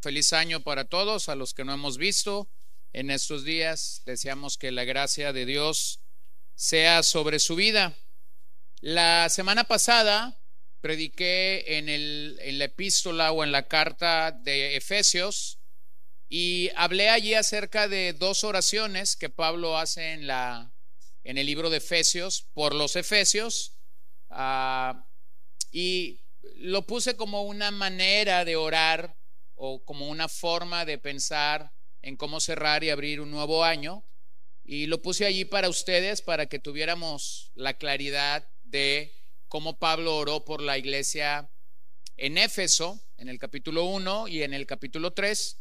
Feliz año para todos, a los que no hemos visto en estos días. Deseamos que la gracia de Dios sea sobre su vida. La semana pasada prediqué en, el, en la epístola o en la carta de Efesios y hablé allí acerca de dos oraciones que Pablo hace en, la, en el libro de Efesios por los Efesios. Ah, y lo puse como una manera de orar o como una forma de pensar en cómo cerrar y abrir un nuevo año. Y lo puse allí para ustedes, para que tuviéramos la claridad de cómo Pablo oró por la iglesia en Éfeso, en el capítulo 1 y en el capítulo 3.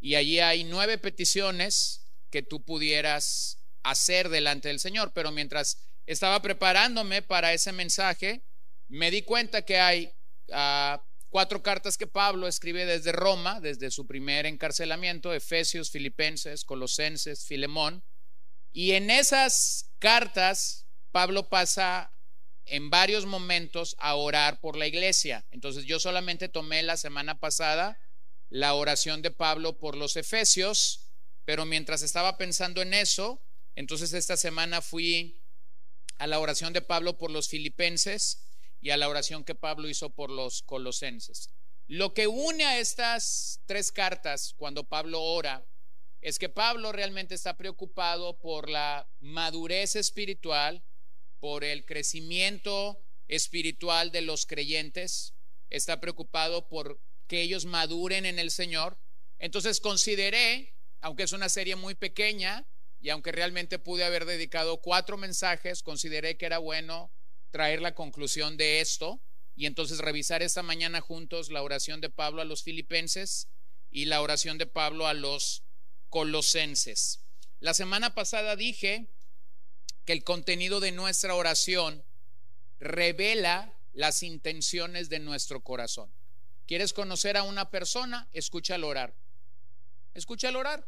Y allí hay nueve peticiones que tú pudieras hacer delante del Señor. Pero mientras estaba preparándome para ese mensaje, me di cuenta que hay ah, cuatro cartas que Pablo escribe desde Roma, desde su primer encarcelamiento, Efesios, Filipenses, Colosenses, Filemón. Y en esas cartas, Pablo pasa en varios momentos a orar por la iglesia. Entonces yo solamente tomé la semana pasada la oración de Pablo por los Efesios, pero mientras estaba pensando en eso, entonces esta semana fui a la oración de Pablo por los Filipenses y a la oración que Pablo hizo por los colosenses. Lo que une a estas tres cartas cuando Pablo ora es que Pablo realmente está preocupado por la madurez espiritual, por el crecimiento espiritual de los creyentes, está preocupado por que ellos maduren en el Señor. Entonces consideré, aunque es una serie muy pequeña y aunque realmente pude haber dedicado cuatro mensajes, consideré que era bueno traer la conclusión de esto y entonces revisar esta mañana juntos la oración de Pablo a los filipenses y la oración de Pablo a los colosenses. La semana pasada dije que el contenido de nuestra oración revela las intenciones de nuestro corazón. ¿Quieres conocer a una persona? Escúchalo orar. Escúchalo orar.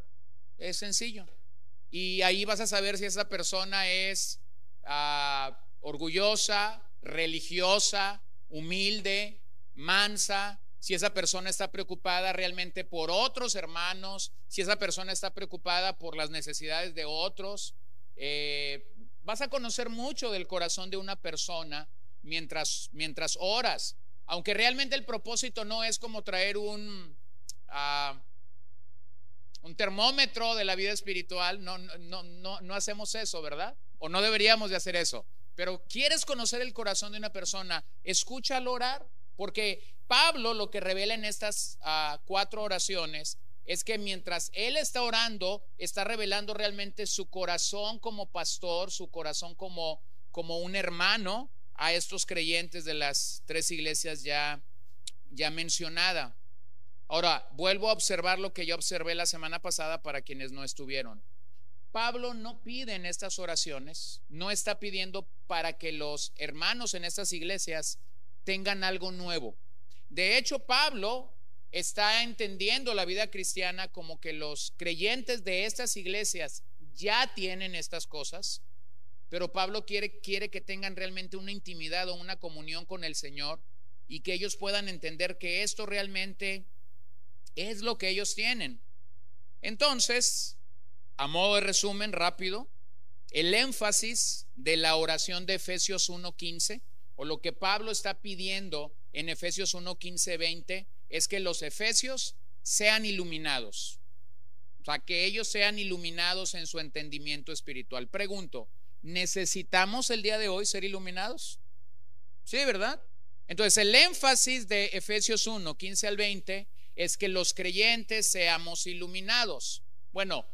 Es sencillo. Y ahí vas a saber si esa persona es ah, orgullosa, religiosa, humilde, mansa, si esa persona está preocupada realmente por otros hermanos, si esa persona está preocupada por las necesidades de otros. Eh, vas a conocer mucho del corazón de una persona mientras, mientras oras, aunque realmente el propósito no es como traer un, ah, un termómetro de la vida espiritual, no, no, no, no hacemos eso, ¿verdad? O no deberíamos de hacer eso. Pero quieres conocer el corazón de una persona, escúchalo orar, porque Pablo lo que revela en estas ah, cuatro oraciones es que mientras él está orando, está revelando realmente su corazón como pastor, su corazón como, como un hermano a estos creyentes de las tres iglesias ya, ya mencionada. Ahora, vuelvo a observar lo que yo observé la semana pasada para quienes no estuvieron. Pablo no pide en estas oraciones, no está pidiendo para que los hermanos en estas iglesias tengan algo nuevo. De hecho, Pablo está entendiendo la vida cristiana como que los creyentes de estas iglesias ya tienen estas cosas, pero Pablo quiere, quiere que tengan realmente una intimidad o una comunión con el Señor y que ellos puedan entender que esto realmente es lo que ellos tienen. Entonces, a modo de resumen rápido, el énfasis de la oración de Efesios 1.15 o lo que Pablo está pidiendo en Efesios 1.15, 20 es que los efesios sean iluminados. O sea, que ellos sean iluminados en su entendimiento espiritual. Pregunto, ¿necesitamos el día de hoy ser iluminados? Sí, ¿verdad? Entonces, el énfasis de Efesios 1, 15 al 20 es que los creyentes seamos iluminados. Bueno,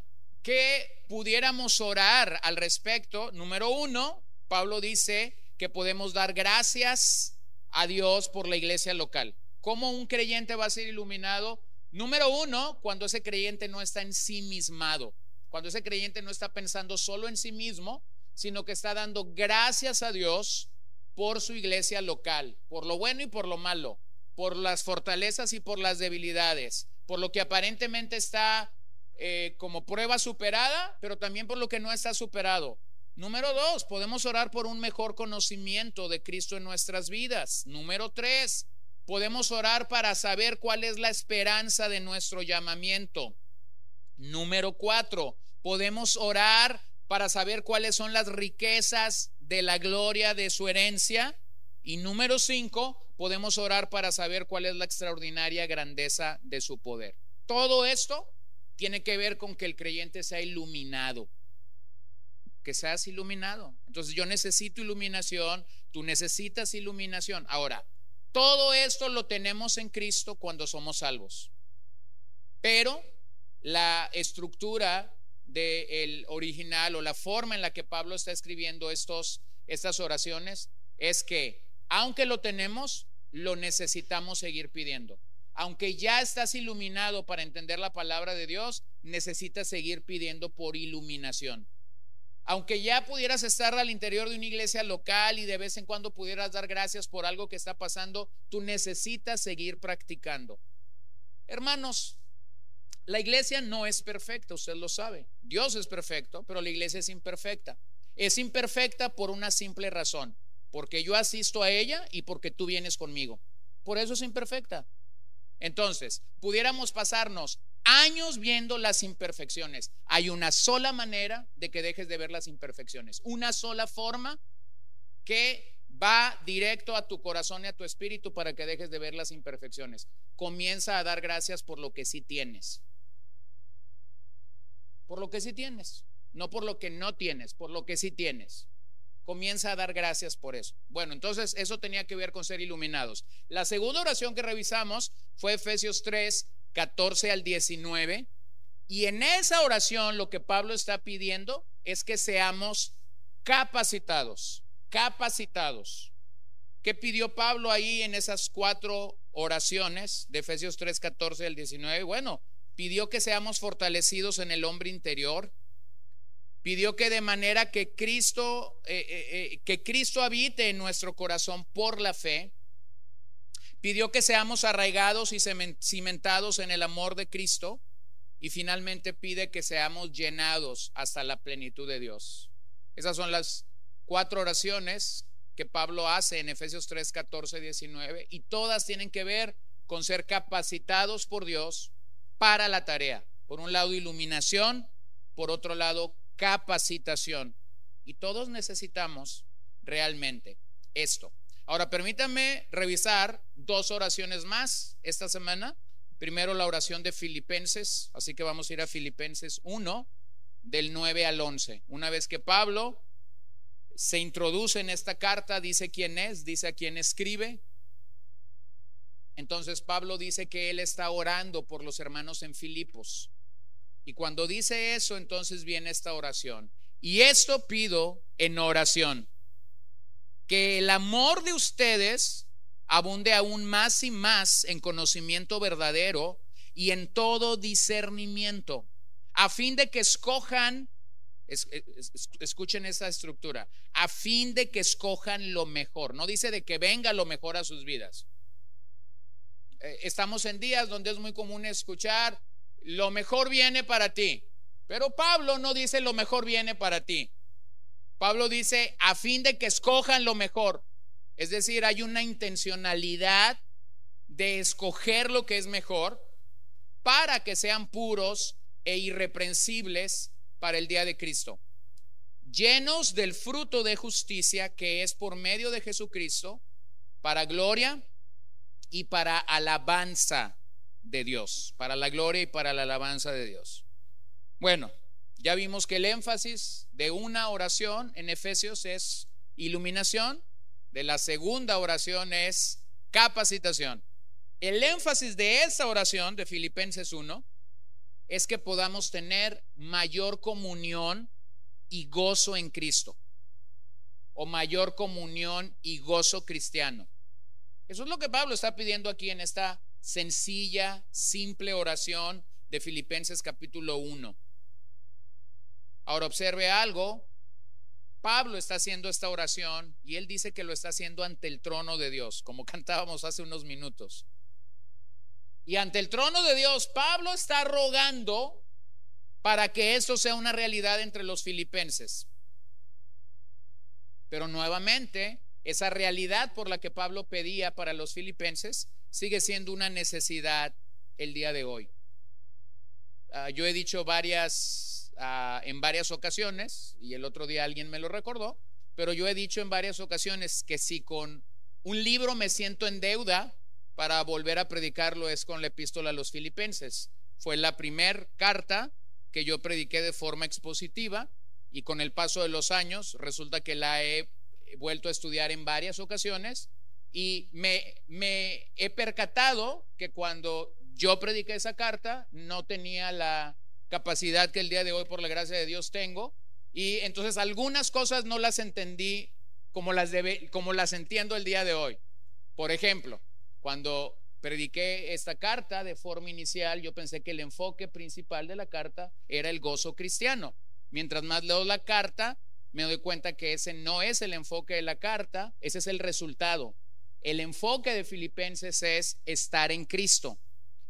que pudiéramos orar al respecto. Número uno, Pablo dice que podemos dar gracias a Dios por la iglesia local. ¿Cómo un creyente va a ser iluminado? Número uno, cuando ese creyente no está ensimismado, cuando ese creyente no está pensando solo en sí mismo, sino que está dando gracias a Dios por su iglesia local, por lo bueno y por lo malo, por las fortalezas y por las debilidades, por lo que aparentemente está eh, como prueba superada, pero también por lo que no está superado. Número dos, podemos orar por un mejor conocimiento de Cristo en nuestras vidas. Número tres, podemos orar para saber cuál es la esperanza de nuestro llamamiento. Número cuatro, podemos orar para saber cuáles son las riquezas de la gloria de su herencia. Y número cinco, podemos orar para saber cuál es la extraordinaria grandeza de su poder. Todo esto tiene que ver con que el creyente sea iluminado, que seas iluminado. Entonces yo necesito iluminación, tú necesitas iluminación. Ahora, todo esto lo tenemos en Cristo cuando somos salvos. Pero la estructura del original o la forma en la que Pablo está escribiendo estos, estas oraciones es que aunque lo tenemos, lo necesitamos seguir pidiendo. Aunque ya estás iluminado para entender la palabra de Dios, necesitas seguir pidiendo por iluminación. Aunque ya pudieras estar al interior de una iglesia local y de vez en cuando pudieras dar gracias por algo que está pasando, tú necesitas seguir practicando. Hermanos, la iglesia no es perfecta, usted lo sabe. Dios es perfecto, pero la iglesia es imperfecta. Es imperfecta por una simple razón, porque yo asisto a ella y porque tú vienes conmigo. Por eso es imperfecta. Entonces, pudiéramos pasarnos años viendo las imperfecciones. Hay una sola manera de que dejes de ver las imperfecciones, una sola forma que va directo a tu corazón y a tu espíritu para que dejes de ver las imperfecciones. Comienza a dar gracias por lo que sí tienes por lo que sí tienes, no por lo que no tienes, por lo que sí tienes. Comienza a dar gracias por eso. Bueno, entonces eso tenía que ver con ser iluminados. La segunda oración que revisamos fue Efesios 3, 14 al 19. Y en esa oración lo que Pablo está pidiendo es que seamos capacitados, capacitados. ¿Qué pidió Pablo ahí en esas cuatro oraciones de Efesios 3, 14 al 19? Bueno, pidió que seamos fortalecidos en el hombre interior, pidió que de manera que Cristo, eh, eh, eh, que Cristo habite en nuestro corazón por la fe, pidió que seamos arraigados y cimentados en el amor de Cristo y finalmente pide que seamos llenados hasta la plenitud de Dios. Esas son las cuatro oraciones que Pablo hace en Efesios 3, 14, 19 y todas tienen que ver con ser capacitados por Dios para la tarea. Por un lado, iluminación, por otro lado, capacitación. Y todos necesitamos realmente esto. Ahora, permítanme revisar dos oraciones más esta semana. Primero la oración de Filipenses, así que vamos a ir a Filipenses 1, del 9 al 11. Una vez que Pablo se introduce en esta carta, dice quién es, dice a quién escribe, entonces Pablo dice que él está orando por los hermanos en Filipos. Y cuando dice eso, entonces viene esta oración. Y esto pido en oración, que el amor de ustedes abunde aún más y más en conocimiento verdadero y en todo discernimiento, a fin de que escojan, escuchen esa estructura, a fin de que escojan lo mejor. No dice de que venga lo mejor a sus vidas eh, estamos en días donde es muy común escuchar, lo mejor viene para ti. Pero Pablo no dice lo mejor viene para ti. Pablo dice a fin de que escojan lo mejor. Es decir, hay una intencionalidad de escoger lo que es mejor para que sean puros e irreprensibles para el día de Cristo. Llenos del fruto de justicia que es por medio de Jesucristo, para gloria y para alabanza de Dios, para la gloria y para la alabanza de Dios. Bueno, ya vimos que el énfasis de una oración en Efesios es iluminación, de la segunda oración es capacitación. El énfasis de esa oración de Filipenses 1 es que podamos tener mayor comunión y gozo en Cristo, o mayor comunión y gozo cristiano. Eso es lo que Pablo está pidiendo aquí en esta sencilla, simple oración de Filipenses capítulo 1. Ahora observe algo. Pablo está haciendo esta oración y él dice que lo está haciendo ante el trono de Dios, como cantábamos hace unos minutos. Y ante el trono de Dios, Pablo está rogando para que esto sea una realidad entre los filipenses. Pero nuevamente, esa realidad por la que Pablo pedía para los filipenses sigue siendo una necesidad el día de hoy. Ah, yo he dicho varias, ah, en varias ocasiones, y el otro día alguien me lo recordó, pero yo he dicho en varias ocasiones que si con un libro me siento en deuda para volver a predicarlo es con la epístola a los filipenses. Fue la primer carta que yo prediqué de forma expositiva y con el paso de los años resulta que la he vuelto a estudiar en varias ocasiones y me, he percatado que cuando yo prediqué esa carta no tenía la capacidad que el día de hoy por la gracia de Dios tengo y entonces algunas cosas no las entendí como las, como las entiendo el día de hoy. Por ejemplo, cuando prediqué esta carta de forma inicial, yo pensé que el enfoque principal de la carta era el gozo cristiano. Mientras más leo la carta, me doy cuenta que ese no es el enfoque de la carta, ese es el resultado. El enfoque de Filipenses es estar en Cristo.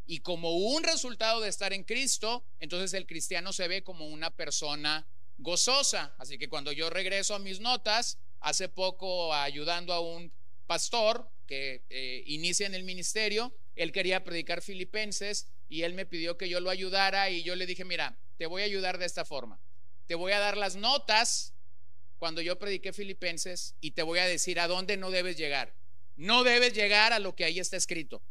Y como un resultado de estar en Cristo, entonces el cristiano se ve como una persona gozosa. Así que cuando yo regreso a mis notas, hace poco ayudando a un pastor que eh, inicia en el ministerio, él quería predicar filipenses y él me pidió que yo lo ayudara y yo le dije, mira, te voy a ayudar de esta forma. Te voy a dar las notas cuando yo prediqué filipenses y te voy a decir a dónde no debes llegar. No debes llegar a lo que ahí está escrito.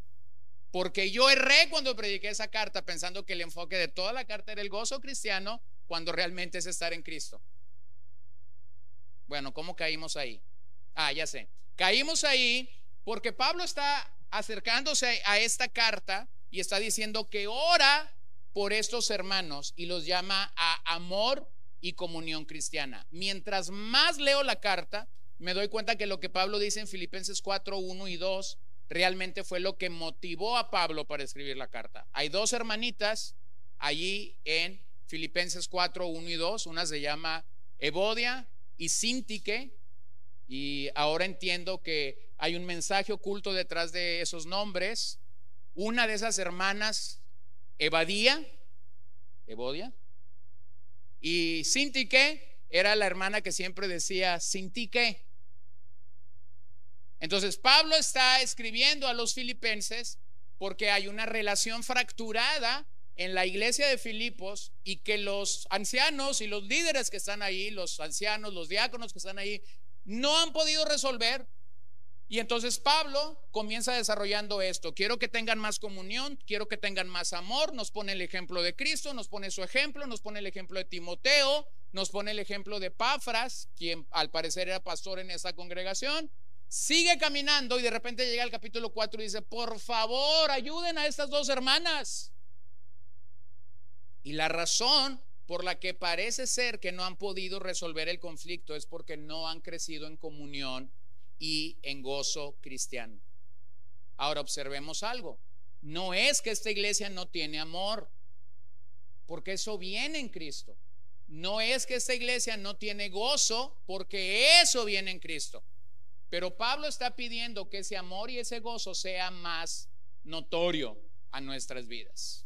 Porque yo erré cuando prediqué esa carta pensando que el enfoque de toda la carta era el gozo cristiano cuando realmente es estar en Cristo. Bueno, ¿cómo caímos ahí? Ah, ya sé. Caímos ahí porque Pablo está acercándose a esta carta y está diciendo que ora por estos hermanos y los llama a amor y comunión cristiana. Mientras más leo la carta, me doy cuenta que lo que Pablo dice en Filipenses 4, 1 y 2 realmente fue lo que motivó a Pablo para escribir la carta. Hay dos hermanitas allí en Filipenses 4, 1 y 2. Una se llama Evodia y Sintique. Y ahora entiendo que hay un mensaje oculto detrás de esos nombres. Una de esas hermanas, Evadía, Evodia, y Sintique era la hermana que siempre decía Sintique. Entonces Pablo está escribiendo a los filipenses porque hay una relación fracturada en la iglesia de Filipos y que los ancianos y los líderes que están ahí, los ancianos, los diáconos que están ahí, no han podido resolver. Y entonces Pablo comienza desarrollando esto. Quiero que tengan más comunión, quiero que tengan más amor. Nos pone el ejemplo de Cristo, nos pone su ejemplo, nos pone el ejemplo de Timoteo, nos pone el ejemplo de Pafras, quien al parecer era pastor en esa congregación. Sigue caminando y de repente llega al capítulo 4 y dice, por favor, ayuden a estas dos hermanas. Y la razón por la que parece ser que no han podido resolver el conflicto es porque no han crecido en comunión y en gozo cristiano. Ahora observemos algo. No es que esta iglesia no tiene amor, porque eso viene en Cristo. No es que esta iglesia no tiene gozo, porque eso viene en Cristo. Pero Pablo está pidiendo que ese amor y ese gozo sea más notorio a nuestras vidas.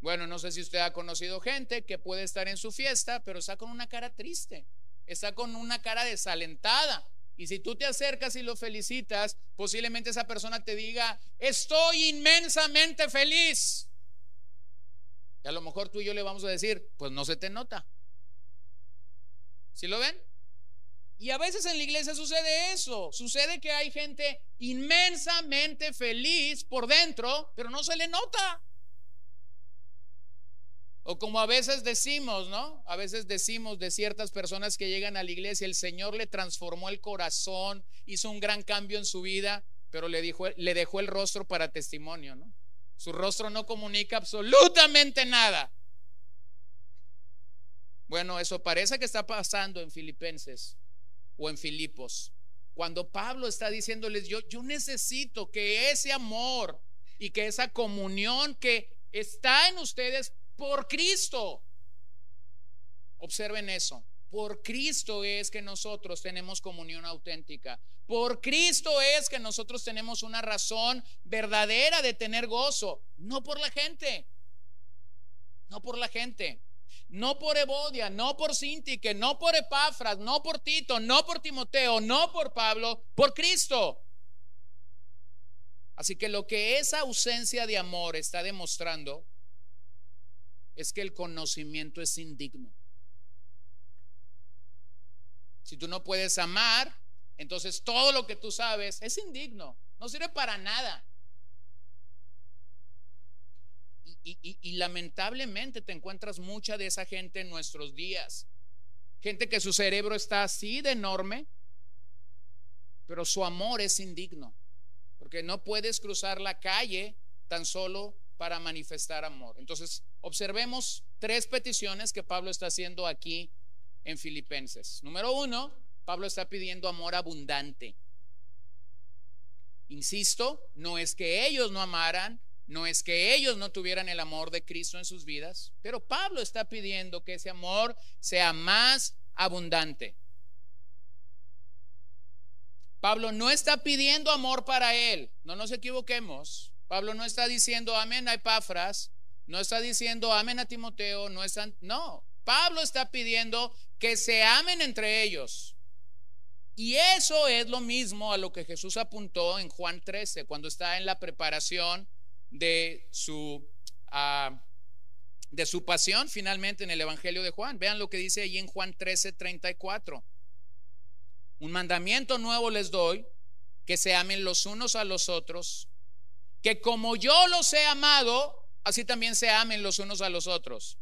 Bueno, no sé si usted ha conocido gente que puede estar en su fiesta, pero está con una cara triste, está con una cara desalentada. Y si tú te acercas y lo felicitas, posiblemente esa persona te diga, estoy inmensamente feliz. Y a lo mejor tú y yo le vamos a decir, pues no se te nota. ¿Sí lo ven? Y a veces en la iglesia sucede eso. Sucede que hay gente inmensamente feliz por dentro, pero no se le nota. O como a veces decimos, ¿no? A veces decimos de ciertas personas que llegan a la iglesia, el Señor le transformó el corazón, hizo un gran cambio en su vida, pero le, dijo, le dejó el rostro para testimonio, ¿no? Su rostro no comunica absolutamente nada. Bueno, eso parece que está pasando en Filipenses o en Filipos. Cuando Pablo está diciéndoles, yo, yo necesito que ese amor y que esa comunión que está en ustedes por Cristo. Observen eso. Por Cristo es que nosotros tenemos comunión auténtica. Por Cristo es que nosotros tenemos una razón verdadera de tener gozo. No por la gente. No por la gente. no por Evodia, no por Sintique, no por Epafras, no por Tito, no por Timoteo, no por Pablo, por Cristo. Así que lo que esa ausencia de amor está demostrando es que el conocimiento es indigno. Si tú no puedes amar, entonces todo lo que tú sabes es indigno, no sirve para nada. Y, lamentablemente te encuentras mucha de esa gente en nuestros días. Gente que su cerebro está así de enorme, pero su amor es indigno. Porque no puedes cruzar la calle tan solo para manifestar amor. Entonces, observemos tres peticiones que Pablo está haciendo aquí en Filipenses. Número uno, Pablo está pidiendo amor abundante. Insisto, no es que ellos no amaran, no es que ellos no tuvieran el amor de Cristo en sus vidas, pero Pablo está pidiendo que ese amor sea más abundante. Pablo no está pidiendo amor para él, no nos equivoquemos. Pablo no está diciendo amén a Epafras, no está diciendo amén a Timoteo, no no. Pablo está pidiendo que se amen entre ellos. Y eso es lo mismo a lo que Jesús apuntó en Juan 13, cuando está en la preparación de su, ah, de su pasión finalmente en el Evangelio de Juan. Vean lo que dice allí en Juan 13, 34. Un mandamiento nuevo les doy, que se amen los unos a los otros, que como yo los he amado, así también se amen los unos a los otros.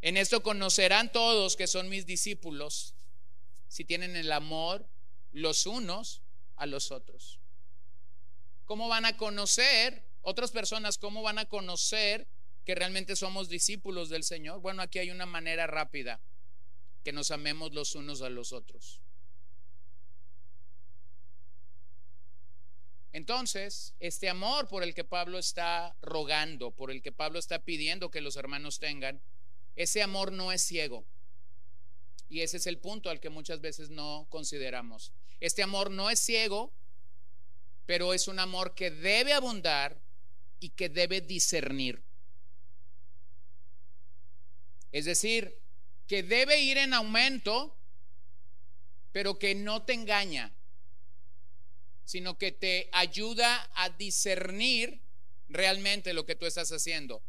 En esto conocerán todos que son mis discípulos, si tienen el amor los unos a los otros. ¿Cómo van a conocer otras personas, ¿cómo van a conocer que realmente somos discípulos del Señor? Bueno, aquí hay una manera rápida, que nos amemos los unos a los otros. Entonces, este amor por el que Pablo está rogando, por el que Pablo está pidiendo que los hermanos tengan, ese amor no es ciego. Y ese es el punto al que muchas veces no consideramos. Este amor no es ciego, pero es un amor que debe abundar y que debe discernir. Es decir, que debe ir en aumento, pero que no te engaña, sino que te ayuda a discernir realmente lo que tú estás haciendo.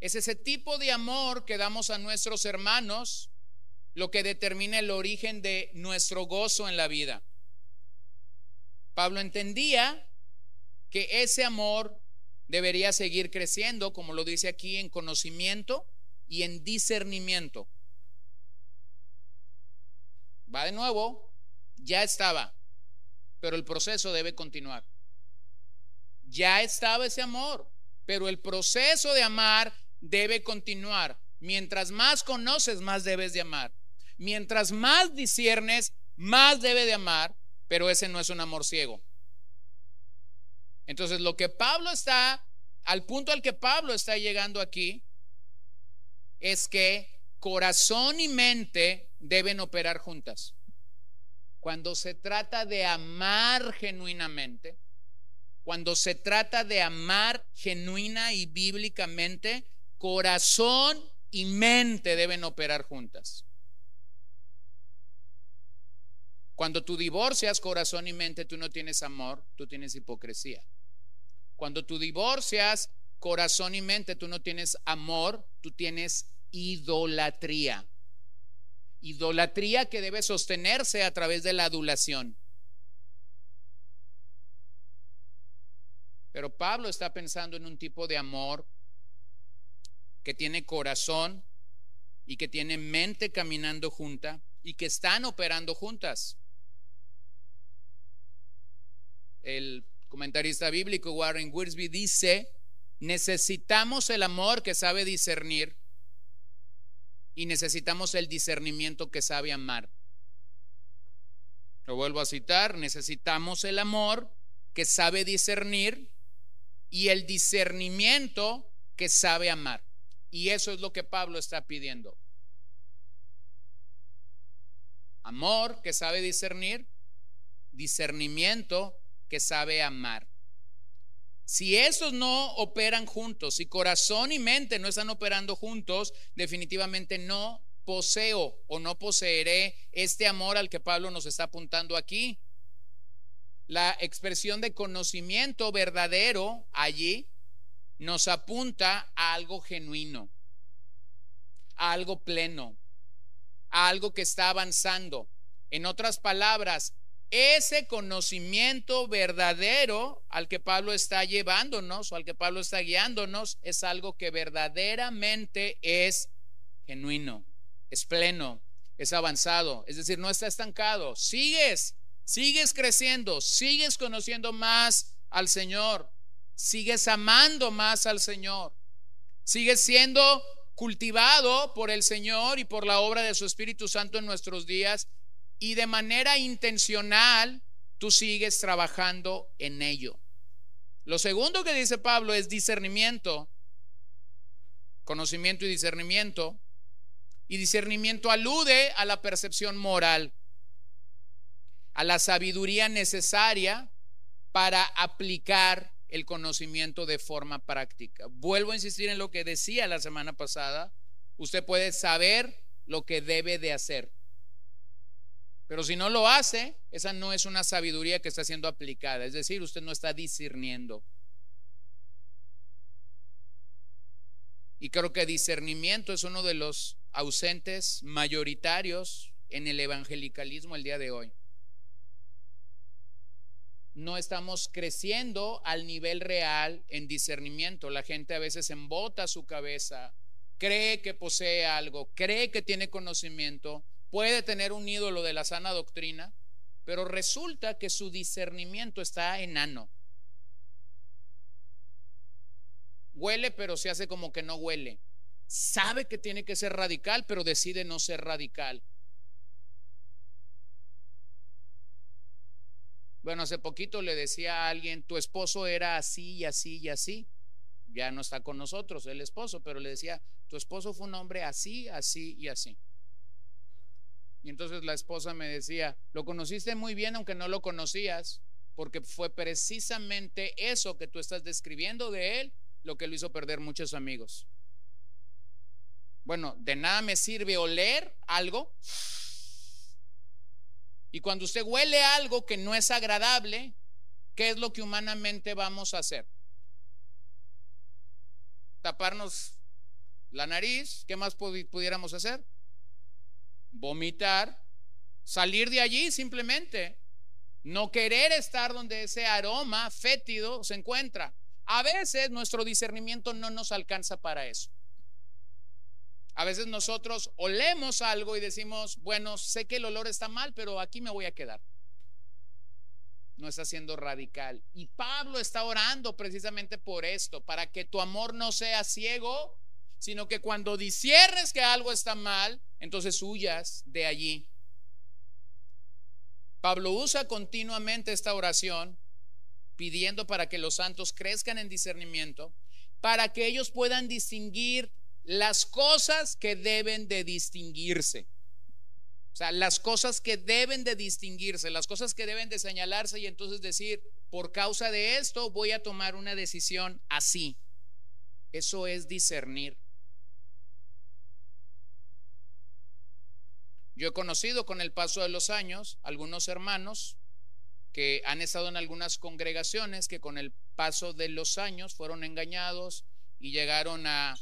Es ese tipo de amor que damos a nuestros hermanos lo que determina el origen de nuestro gozo en la vida. Pablo entendía que ese amor debería seguir creciendo, como lo dice aquí, en conocimiento y en discernimiento. Va de nuevo, ya estaba, pero el proceso debe continuar. Ya estaba ese amor, pero el proceso de amar debe continuar. Mientras más conoces, más debes de amar. Mientras más disiernes, más debe de amar, pero ese no es un amor ciego. Entonces, lo que Pablo está, al punto al que Pablo está llegando aquí, es que corazón y mente deben operar juntas. Cuando se trata de amar genuinamente, cuando se trata de amar genuina y bíblicamente, corazón y mente deben operar juntas. Cuando tú divorcias corazón y mente, tú no tienes amor, tú tienes hipocresía. Cuando tú divorcias corazón y mente, tú no tienes amor, tú tienes idolatría. Idolatría que debe sostenerse a través de la adulación. Pero Pablo está pensando en un tipo de amor que tiene corazón y que tiene mente caminando junta y que están operando juntas. El comentarista bíblico Warren Wiersbe dice, necesitamos el amor que sabe discernir y necesitamos el discernimiento que sabe amar. Lo vuelvo a citar, necesitamos el amor que sabe discernir y el discernimiento que sabe amar. Y eso es lo que Pablo está pidiendo. Amor que sabe discernir, discernimiento que sabe amar. Si esos no operan juntos, si corazón y mente no están operando juntos, definitivamente no poseo o no poseeré este amor al que Pablo nos está apuntando aquí. La expresión de conocimiento verdadero allí nos apunta a algo genuino, a algo pleno, a algo que está avanzando. En otras palabras, ese conocimiento verdadero al que Pablo está llevándonos o al que Pablo está guiándonos es algo que verdaderamente es genuino, es pleno, es avanzado, es decir, no está estancado. Sigues, sigues creciendo, sigues conociendo más al Señor, sigues amando más al Señor, sigues siendo cultivado por el Señor y por la obra de su Espíritu Santo en nuestros días y de manera intencional tú sigues trabajando en ello. Lo segundo que dice Pablo es discernimiento, conocimiento y discernimiento. Y discernimiento alude a la percepción moral, a la sabiduría necesaria para aplicar el conocimiento de forma práctica. Vuelvo a insistir en lo que decía la semana pasada. Usted puede saber lo que debe de hacer. Pero si no lo hace, esa no es una sabiduría que está siendo aplicada. Es decir, usted no está discerniendo. Y creo que discernimiento es uno de los ausentes mayoritarios en el evangelicalismo el día de hoy. No estamos creciendo al nivel real en discernimiento. La gente a veces embota su cabeza, cree que posee algo, cree que tiene conocimiento, puede tener un ídolo de la sana doctrina, pero resulta que su discernimiento está enano. Huele, pero se hace como que no huele. Sabe que tiene que ser radical, pero decide no ser radical. Bueno, hace poquito le decía a alguien, tu esposo era así y así y así. Ya no está con nosotros el esposo, pero le decía, tu esposo fue un hombre así, así y así. Y entonces la esposa me decía, lo conociste muy bien aunque no lo conocías, porque fue precisamente eso que tú estás describiendo de él lo que lo hizo perder muchos amigos. Bueno, de nada me sirve oler algo. Y cuando usted huele algo que no es agradable, ¿qué es lo que humanamente vamos a hacer? Taparnos la nariz, ¿qué más pudiéramos hacer? vomitar, salir de allí simplemente, no querer estar donde ese aroma fétido se encuentra. A veces nuestro discernimiento no nos alcanza para eso. A veces nosotros olemos algo y decimos, bueno, sé que el olor está mal, pero aquí me voy a quedar. No está siendo radical. Y Pablo está orando precisamente por esto, para que tu amor no sea ciego, sino que cuando disiernes que algo está mal, entonces huyas de allí. Pablo usa continuamente esta oración pidiendo para que los santos crezcan en discernimiento, para que ellos puedan distinguir las cosas que deben de distinguirse. O sea, las cosas que deben de distinguirse, las cosas que deben de señalarse y entonces decir, por causa de esto voy a tomar una decisión así. Eso es discernir. Yo he conocido con el paso de los años algunos hermanos que han estado en algunas congregaciones que con el paso de los años fueron engañados y llegaron a,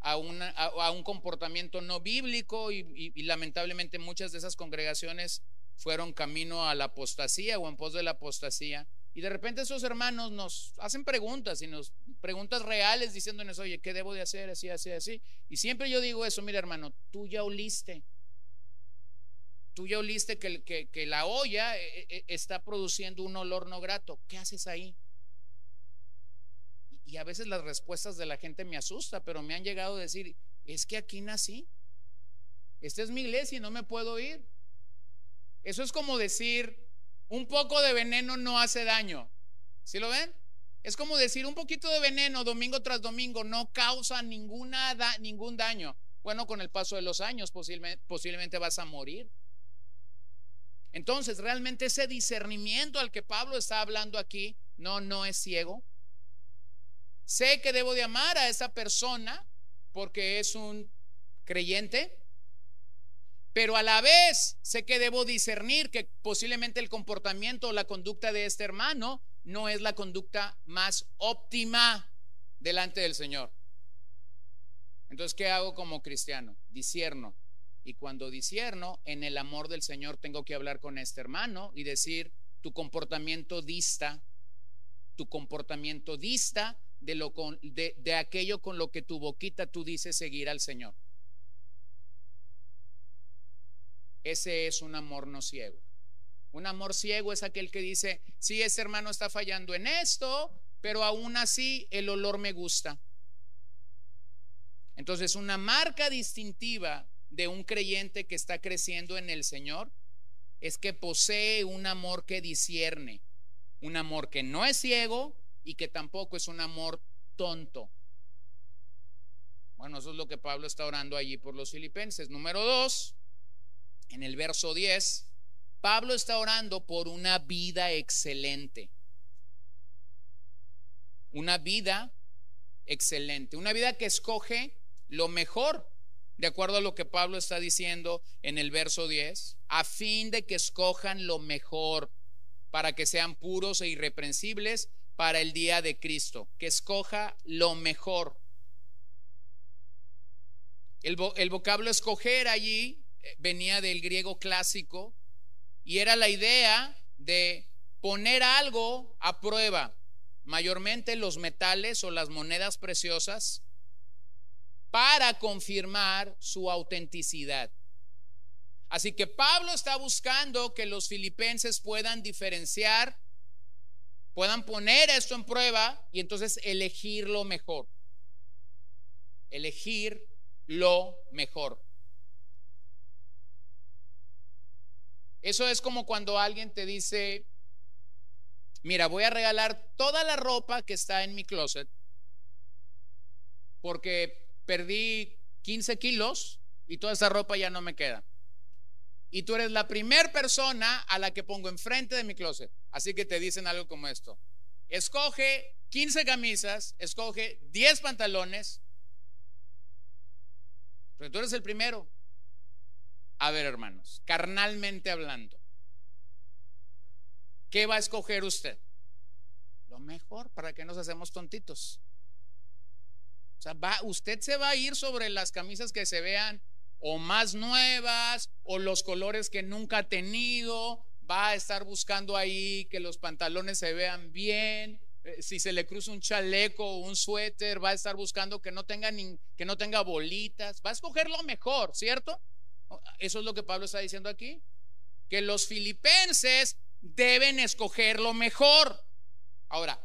a, un comportamiento no bíblico y, lamentablemente muchas de esas congregaciones fueron camino a la apostasía o en pos de la apostasía. Y de repente esos hermanos nos hacen preguntas y nos preguntas reales diciéndonos, oye, ¿qué debo de hacer? Así, así, así. Y siempre yo digo eso, mira hermano, tú ya oliste tú ya oliste que, que, la olla eh, eh, está produciendo un olor no grato. ¿Qué haces ahí? Y a veces las respuestas de la gente me asusta, pero me han llegado a decir, es que aquí nací. Esta es mi iglesia y no me puedo ir. Eso es como decir, un poco de veneno no hace daño. ¿Sí lo ven? Es como decir, un poquito de veneno domingo tras domingo no causa ninguna ningún daño. Bueno, con el paso de los años posiblemente, posiblemente vas a morir. Entonces, realmente ese discernimiento al que Pablo está hablando aquí, no, no es ciego. Sé que debo de amar a esa persona porque es un creyente, pero a la vez sé que debo discernir que posiblemente el comportamiento o la conducta de este hermano no es la conducta más óptima delante del Señor. Entonces, ¿qué hago como cristiano? Discierno. Y cuando discierno, en el amor del Señor tengo que hablar con este hermano y decir, tu comportamiento dista, tu comportamiento dista de, lo con, de, de aquello con lo que tu boquita tú dices seguir al Señor. Ese es un amor no ciego. Un amor ciego es aquel que dice, sí, ese hermano está fallando en esto, pero aún así el olor me gusta. Entonces, una marca distintiva de un creyente que está creciendo en el Señor es que posee un amor que discierne, un amor que no es ciego y que tampoco es un amor tonto. Bueno, eso es lo que Pablo está orando allí por los filipenses. Número dos, en el verso 10, Pablo está orando por una vida excelente. Una vida excelente, una vida que escoge lo mejor, de acuerdo a lo que Pablo está diciendo en el verso 10, a fin de que escojan lo mejor para que sean puros e irreprensibles para el día de Cristo, que escoja lo mejor. El, el vocablo escoger allí eh, venía del griego clásico y era la idea de poner algo a prueba, mayormente los metales o las monedas preciosas, para confirmar su autenticidad. Así que Pablo está buscando que los filipenses puedan diferenciar, puedan poner esto en prueba y entonces elegir lo mejor. Elegir lo mejor. Eso es como cuando alguien te dice, mira, voy a regalar toda la ropa que está en mi closet porque perdí 15 kilos y toda esa ropa ya no me queda. Y tú eres la primera persona a la que pongo enfrente de mi closet. Así que te dicen algo como esto. Escoge 15 camisas, escoge 10 pantalones. Pero tú eres el primero. A ver, hermanos, carnalmente hablando, ¿qué va a escoger usted? Lo mejor para que nos hacemos tontitos. O sea, va, usted se va a ir sobre las camisas que se vean o más nuevas o los colores que nunca ha tenido. Va a estar buscando ahí que los pantalones se vean bien. Eh, si se le cruza un chaleco o un suéter, va a estar buscando que no tenga que no tenga bolitas. Va a escoger lo mejor, ¿cierto? Eso es lo que Pablo está diciendo aquí. Que los filipenses deben escoger lo mejor. Ahora,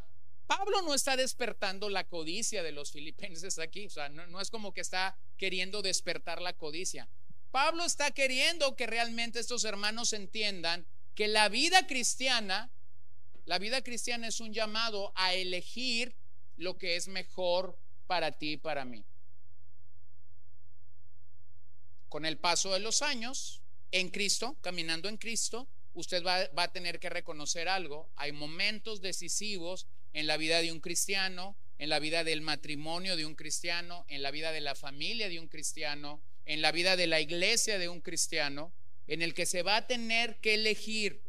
Pablo no está despertando la codicia de los filipenses aquí. O sea, no, es como que está queriendo despertar la codicia. Pablo está queriendo que realmente estos hermanos entiendan que la vida cristiana, la vida cristiana es un llamado a elegir lo que es mejor para ti y para mí con el paso de los años, en Cristo, caminando en Cristo, usted va, a tener que reconocer algo. Hay momentos decisivos en la vida de un cristiano, en la vida del matrimonio de un cristiano, en la vida de la familia de un cristiano, en la vida de la iglesia de un cristiano, en el que se va a tener que elegir.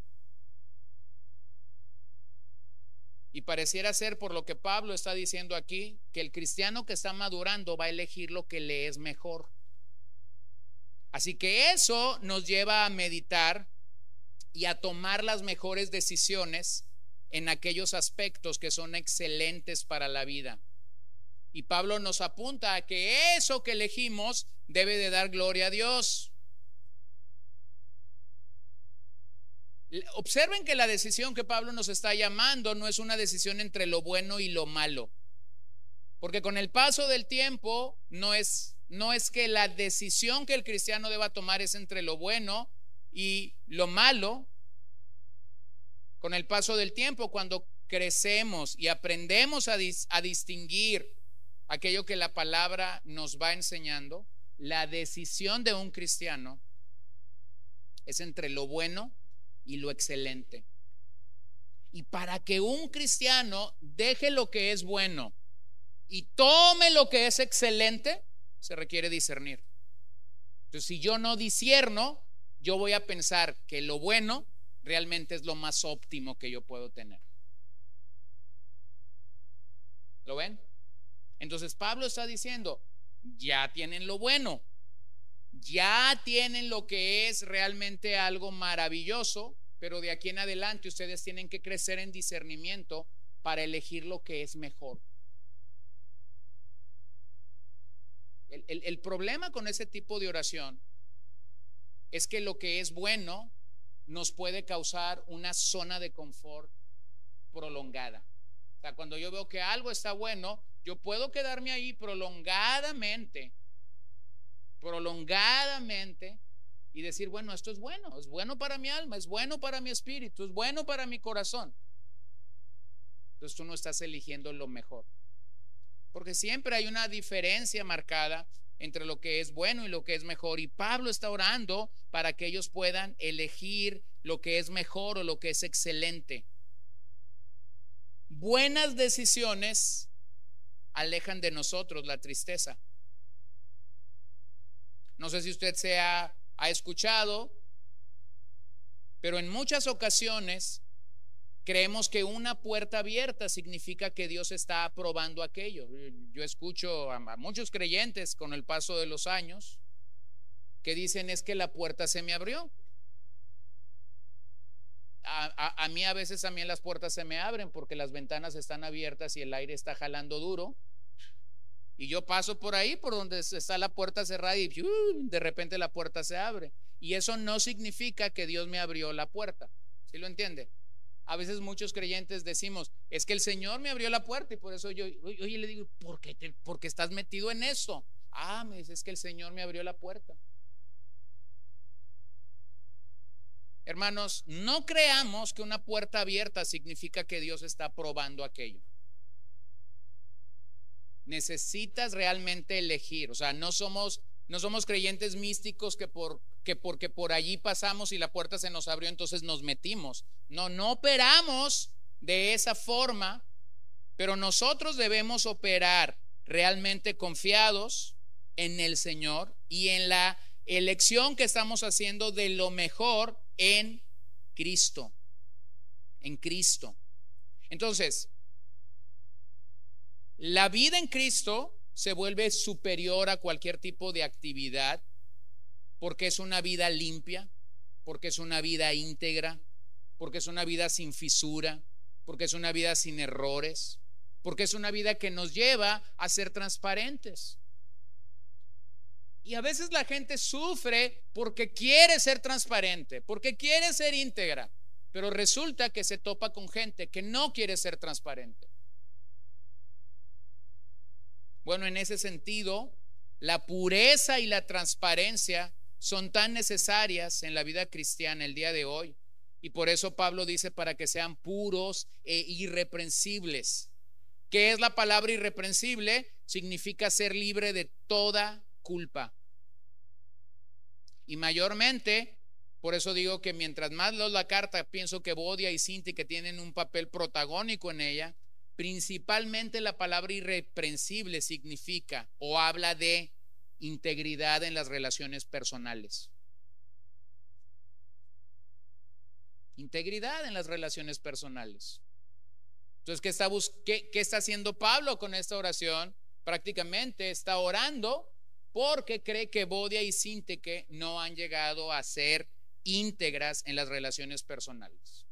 Y pareciera ser por lo que Pablo está diciendo aquí, que el cristiano que está madurando va a elegir lo que le es mejor. Así que eso nos lleva a meditar y a tomar las mejores decisiones en aquellos aspectos que son excelentes para la vida. Y Pablo nos apunta a que eso que elegimos debe de dar gloria a Dios. Observen que la decisión que Pablo nos está llamando no es una decisión entre lo bueno y lo malo. Porque con el paso del tiempo no es no es que la decisión que el cristiano deba tomar es entre lo bueno y lo malo. Con el paso del tiempo, cuando crecemos y aprendemos a, distinguir aquello que la palabra nos va enseñando, la decisión de un cristiano es entre lo bueno y lo excelente. Y para que un cristiano deje lo que es bueno y tome lo que es excelente, se requiere discernir. Entonces, si yo no disierno, yo voy a pensar que lo bueno realmente es lo más óptimo que yo puedo tener. ¿Lo ven? Entonces Pablo está diciendo, ya tienen lo bueno, ya tienen lo que es realmente algo maravilloso, pero de aquí en adelante ustedes tienen que crecer en discernimiento para elegir lo que es mejor. El, problema con ese tipo de oración es que lo que es bueno nos puede causar una zona de confort prolongada. O sea, cuando yo veo que algo está bueno, yo puedo quedarme ahí prolongadamente, prolongadamente y decir, bueno, esto es bueno, es bueno para mi alma, es bueno para mi espíritu, es bueno para mi corazón. Entonces tú no estás eligiendo lo mejor. Porque siempre hay una diferencia marcada entre lo que es bueno y lo que es mejor. Y Pablo está orando para que ellos puedan elegir lo que es mejor o lo que es excelente. Buenas decisiones alejan de nosotros la tristeza. No sé si usted se ha, ha escuchado, pero en muchas ocasiones Creemos que una puerta abierta significa que Dios está aprobando aquello. Yo escucho a muchos creyentes con el paso de los años que dicen es que la puerta se me abrió. A, mí a veces también las puertas se me abren porque las ventanas están abiertas y el aire está jalando duro. Y yo paso por ahí, por donde está la puerta cerrada y de repente la puerta se abre. Y eso no significa que Dios me abrió la puerta. ¿Sí lo entiende? A veces muchos creyentes decimos, es que el Señor me abrió la puerta y por eso yo, le digo, ¿por qué, te, porque estás metido en eso? Ah, me dice, es que el Señor me abrió la puerta. Hermanos, no creamos que una puerta abierta significa que Dios está probando aquello. Necesitas realmente elegir, o sea, no somos no somos creyentes místicos que por que porque por allí pasamos y la puerta se nos abrió, entonces nos metimos. No, no operamos de esa forma, pero nosotros debemos operar realmente confiados en el Señor y en la elección que estamos haciendo de lo mejor en Cristo. En Cristo. Entonces, la vida en Cristo se vuelve superior a cualquier tipo de actividad porque es una vida limpia, porque es una vida íntegra, porque es una vida sin fisura, porque es una vida sin errores, porque es una vida que nos lleva a ser transparentes. Y a veces la gente sufre porque quiere ser transparente, porque quiere ser íntegra, pero resulta que se topa con gente que no quiere ser transparente. Bueno, en ese sentido, la pureza y la transparencia son tan necesarias en la vida cristiana el día de hoy. Y por eso Pablo dice para que sean puros e irreprensibles. ¿Qué es la palabra irreprensible? Significa ser libre de toda culpa. Y mayormente, por eso digo que mientras más leo la carta, pienso que Bodia y Cinti que tienen un papel protagónico en ella, principalmente la palabra irreprensible significa o habla de integridad en las relaciones personales. Integridad en las relaciones personales. Entonces, ¿qué está, haciendo Pablo con esta oración? Prácticamente está orando porque cree que Bodia y Sinteque no han llegado a ser íntegras en las relaciones personales.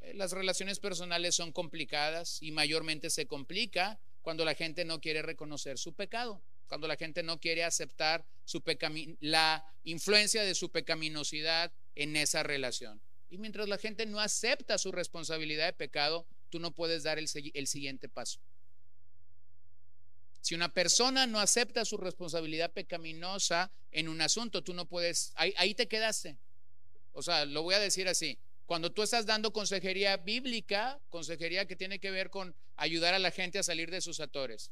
Eh, las relaciones personales son complicadas y mayormente se complica cuando la gente no quiere reconocer su pecado cuando la gente no quiere aceptar su la influencia de su pecaminosidad en esa relación. Y mientras la gente no acepta su responsabilidad de pecado, tú no puedes dar el, el siguiente paso. Si una persona no acepta su responsabilidad pecaminosa en un asunto, tú no puedes, ahí, ahí, te quedaste. O sea, lo voy a decir así. Cuando tú estás dando consejería bíblica, consejería que tiene que ver con ayudar a la gente a salir de sus atores,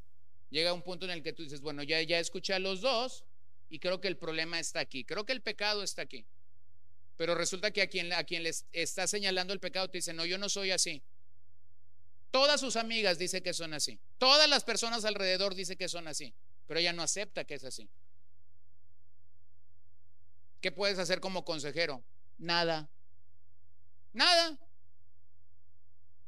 llega un punto en el que tú dices, bueno, ya, ya escuché a los dos y creo que el problema está aquí, creo que el pecado está aquí. Pero resulta que a quien, a quien les está señalando el pecado te dice, no, yo no soy así. Todas sus amigas dice que son así. Todas las personas alrededor dice que son así, pero ella no acepta que es así. ¿Qué puedes hacer como consejero? Nada. Nada.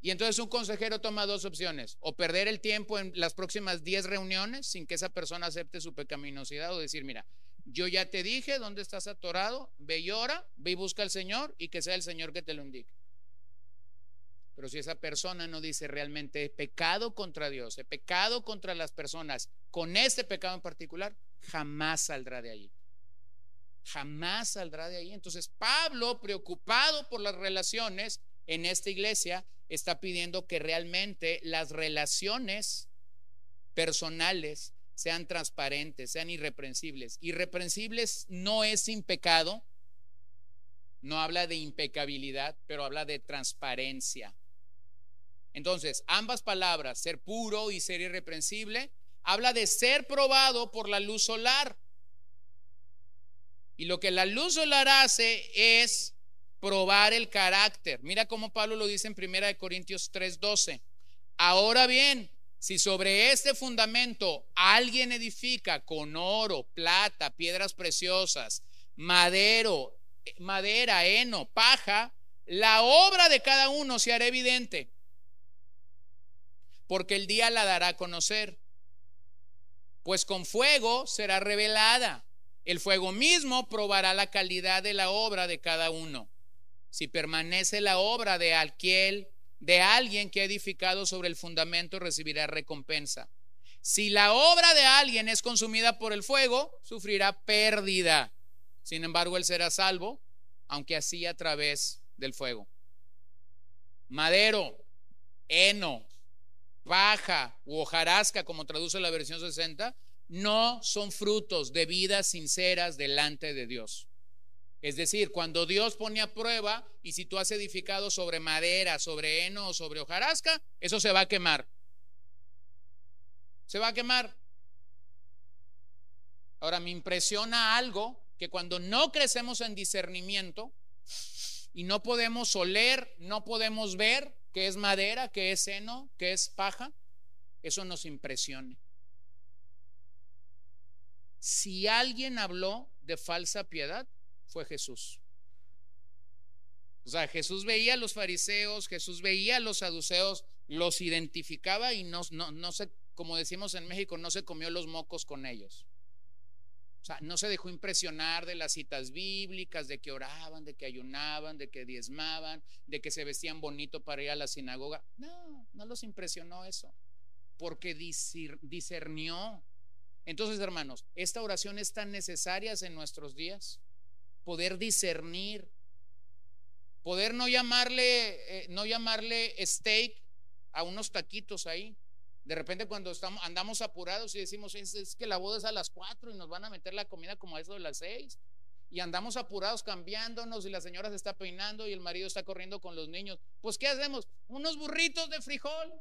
Y entonces un consejero toma dos opciones, o perder el tiempo en las próximas 10 reuniones sin que esa persona acepte su pecaminosidad, o decir, mira, yo ya te dije dónde estás atorado, ve y ora, ve y busca al Señor y que sea el Señor que te lo indique. Pero si esa persona no dice realmente he pecado contra Dios, he pecado contra las personas, con este pecado en particular, jamás saldrá de allí. Jamás saldrá de ahí. Entonces Pablo, preocupado por las relaciones en esta iglesia, está pidiendo que realmente las relaciones personales sean transparentes, sean irreprensibles. Irreprensibles no es sin pecado, no habla de impecabilidad, pero habla de transparencia. Entonces, ambas palabras, ser puro y ser irreprensible, habla de ser probado por la luz solar. Y lo que la luz solar hace es probar el carácter. Mira cómo Pablo lo dice en 1 Corintios 3:12. Ahora bien, si sobre este fundamento alguien edifica con oro, plata, piedras preciosas, madero, madera, heno, paja, la obra de cada uno se hará evidente, porque el día la dará a conocer, pues con fuego será revelada. El fuego mismo probará la calidad de la obra de cada uno. Si permanece la obra de aquel de alguien que ha edificado sobre el fundamento recibirá recompensa. Si la obra de alguien es consumida por el fuego, sufrirá pérdida. Sin embargo, él será salvo, aunque así a través del fuego. Madero, heno, paja u hojarasca, como traduce la versión 60, no son frutos de vidas sinceras delante de Dios. Es decir, cuando Dios pone a prueba y si tú has edificado sobre madera, sobre heno o sobre hojarasca, eso se va a quemar. Se va a quemar. Ahora, me impresiona algo que cuando no crecemos en discernimiento y no podemos oler, no podemos ver qué es madera, qué es heno, qué es paja, eso nos impresiona. Si alguien habló de falsa piedad, fue Jesús. O sea, Jesús veía a los fariseos, Jesús veía a los saduceos, los identificaba y no, no, no se, como decimos en México, no se comió los mocos con ellos. O sea, no se dejó impresionar de las citas bíblicas, de que oraban, de que ayunaban, de que diezmaban, de que se vestían bonito para ir a la sinagoga. No, no los impresionó eso, porque discernió. Entonces, hermanos, esta oración es tan necesaria en nuestros días poder discernir, poder no llamarle, eh, no llamarle steak a unos taquitos ahí. De repente cuando estamos, andamos apurados y decimos, es, que la boda es a las cuatro y nos van a meter la comida como a eso de las seis. Y andamos apurados cambiándonos y la señora se está peinando y el marido está corriendo con los niños. Pues ¿qué hacemos? Unos burritos de frijol.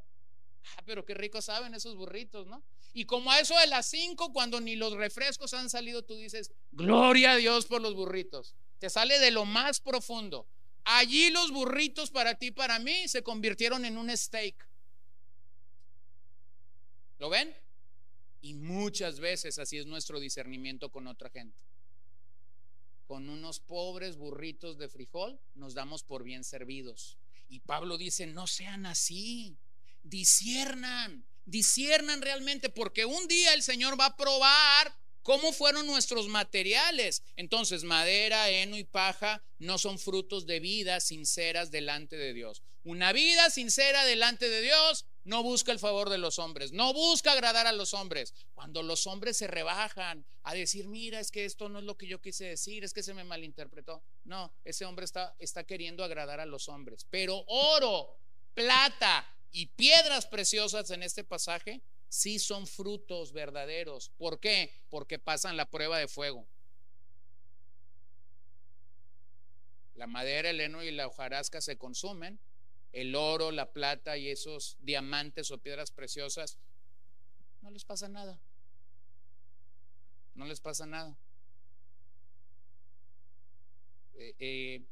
Ah, pero qué rico saben esos burritos, ¿no? Y como a eso de las 5, cuando ni los refrescos han salido, tú dices, gloria a Dios por los burritos. Te sale de lo más profundo. Allí los burritos para ti, para mí, se convirtieron en un steak. ¿Lo ven? Y muchas veces así es nuestro discernimiento con otra gente. Con unos pobres burritos de frijol nos damos por bien servidos. Y Pablo dice, no sean así disiernan, disiernan realmente, porque un día el Señor va a probar cómo fueron nuestros materiales. Entonces, madera, heno y paja no son frutos de vidas sinceras delante de Dios. Una vida sincera delante de Dios no busca el favor de los hombres, no busca agradar a los hombres. Cuando los hombres se rebajan a decir, mira, es que esto no es lo que yo quise decir, es que se me malinterpretó. No, ese hombre está, está queriendo agradar a los hombres. Pero oro, plata, y piedras preciosas en este pasaje sí son frutos verdaderos. ¿Por qué? Porque pasan la prueba de fuego. La madera, el heno y la hojarasca se consumen. El oro, la plata y esos diamantes o piedras preciosas, no les pasa nada. No les pasa nada. Eh, eh,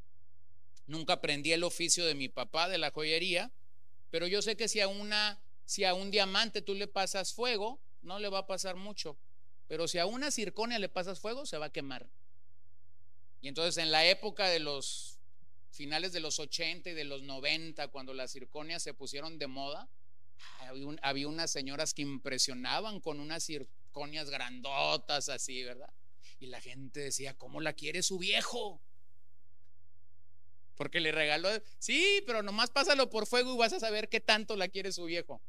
nunca aprendí el oficio de mi papá de la joyería Pero yo sé que si a una, si a un diamante tú le pasas fuego, no le va a pasar mucho. Pero si a una circonia le pasas fuego, se va a quemar. Y entonces en la época de los finales de los 80 y de los 90, cuando las circonias se pusieron de moda, había, unas señoras que impresionaban con unas circonias grandotas así, ¿verdad? Y la gente decía, ¿cómo la quiere su viejo? Porque le regaló, sí, pero nomás pásalo por fuego y vas a saber qué tanto la quiere su viejo.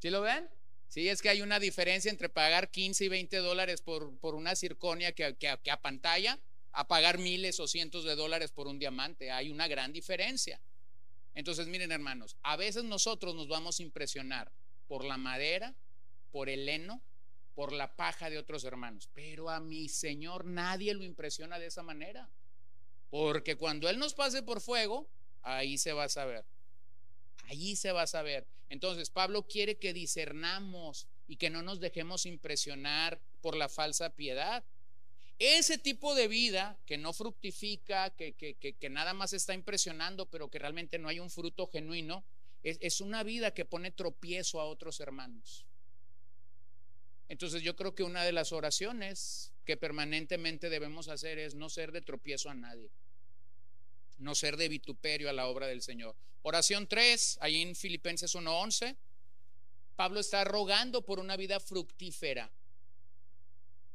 ¿Sí lo ven? Sí, es que hay una diferencia entre pagar 15 y 20 dólares por, por una circonia que, que, que a pantalla a pagar miles o cientos de dólares por un diamante. Hay una gran diferencia. Entonces, miren hermanos, a veces nosotros nos vamos a impresionar por la madera, por el heno, por la paja de otros hermanos, pero a mi Señor nadie lo impresiona de esa manera. Porque cuando Él nos pase por fuego, ahí se va a saber. Allí se va a saber. Entonces, Pablo quiere que discernamos y que no nos dejemos impresionar por la falsa piedad. Ese tipo de vida que no fructifica, que, que, nada más está impresionando, pero que realmente no hay un fruto genuino, es, es una vida que pone tropiezo a otros hermanos. Entonces yo creo que una de las oraciones que permanentemente debemos hacer es no ser de tropiezo a nadie, no ser de vituperio a la obra del Señor. Oración 3, ahí en Filipenses 1:11, Pablo está rogando por una vida fructífera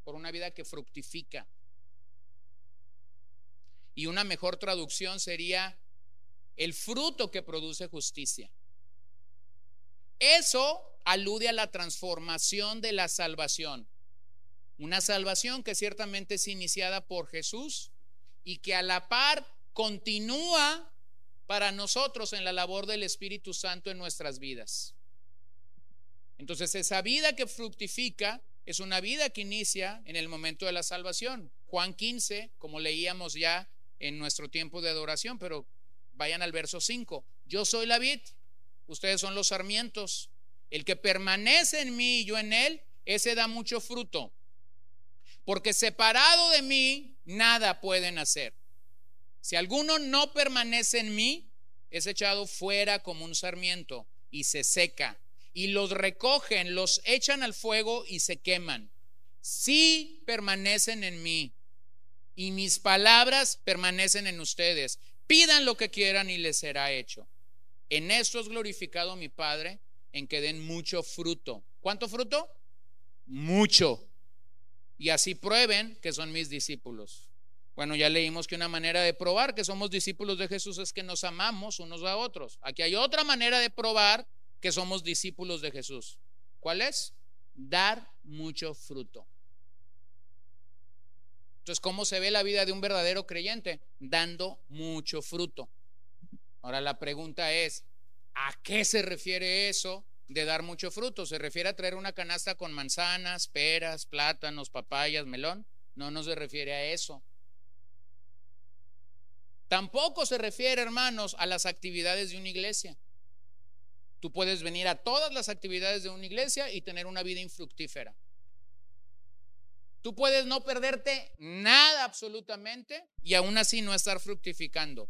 por una vida que fructifica. Y una mejor traducción sería el fruto que produce justicia. Eso alude a la transformación de la salvación. Una salvación que ciertamente es iniciada por Jesús y que a la par continúa para nosotros en la labor del Espíritu Santo en nuestras vidas. Entonces esa vida que fructifica es una vida que inicia en el momento de la salvación. Juan 15, como leíamos ya en nuestro tiempo de adoración, pero vayan al verso 5. Yo soy la vid, ustedes son los sarmientos. El que permanece en mí y yo en él, ese da mucho fruto. Porque separado de mí, nada pueden hacer. Si alguno no permanece en mí, es echado fuera como un sarmiento y se seca y los recogen, los echan al fuego y se queman. Si permanecen en mí y mis palabras permanecen en ustedes, pidan lo que quieran y les será hecho. En esto es glorificado mi Padre, en que den mucho fruto. ¿Cuánto fruto? Mucho. Y así prueben que son mis discípulos. Bueno, ya leímos que una manera de probar que somos discípulos de Jesús es que nos amamos unos a otros. Aquí hay otra manera de probar que somos discípulos de Jesús. ¿Cuál es? Dar mucho fruto. Entonces, ¿cómo se ve la vida de un verdadero creyente? Dando mucho fruto. Ahora la pregunta es, ¿a qué se refiere eso de dar mucho fruto? ¿Se refiere a traer una canasta con manzanas, peras, plátanos, papayas, melón? No, no se refiere a eso. Tampoco se refiere, hermanos, a las actividades de una iglesia. Tú puedes venir a todas las actividades de una iglesia y tener una vida infructífera. Tú puedes no perderte nada absolutamente y aún así no estar fructificando.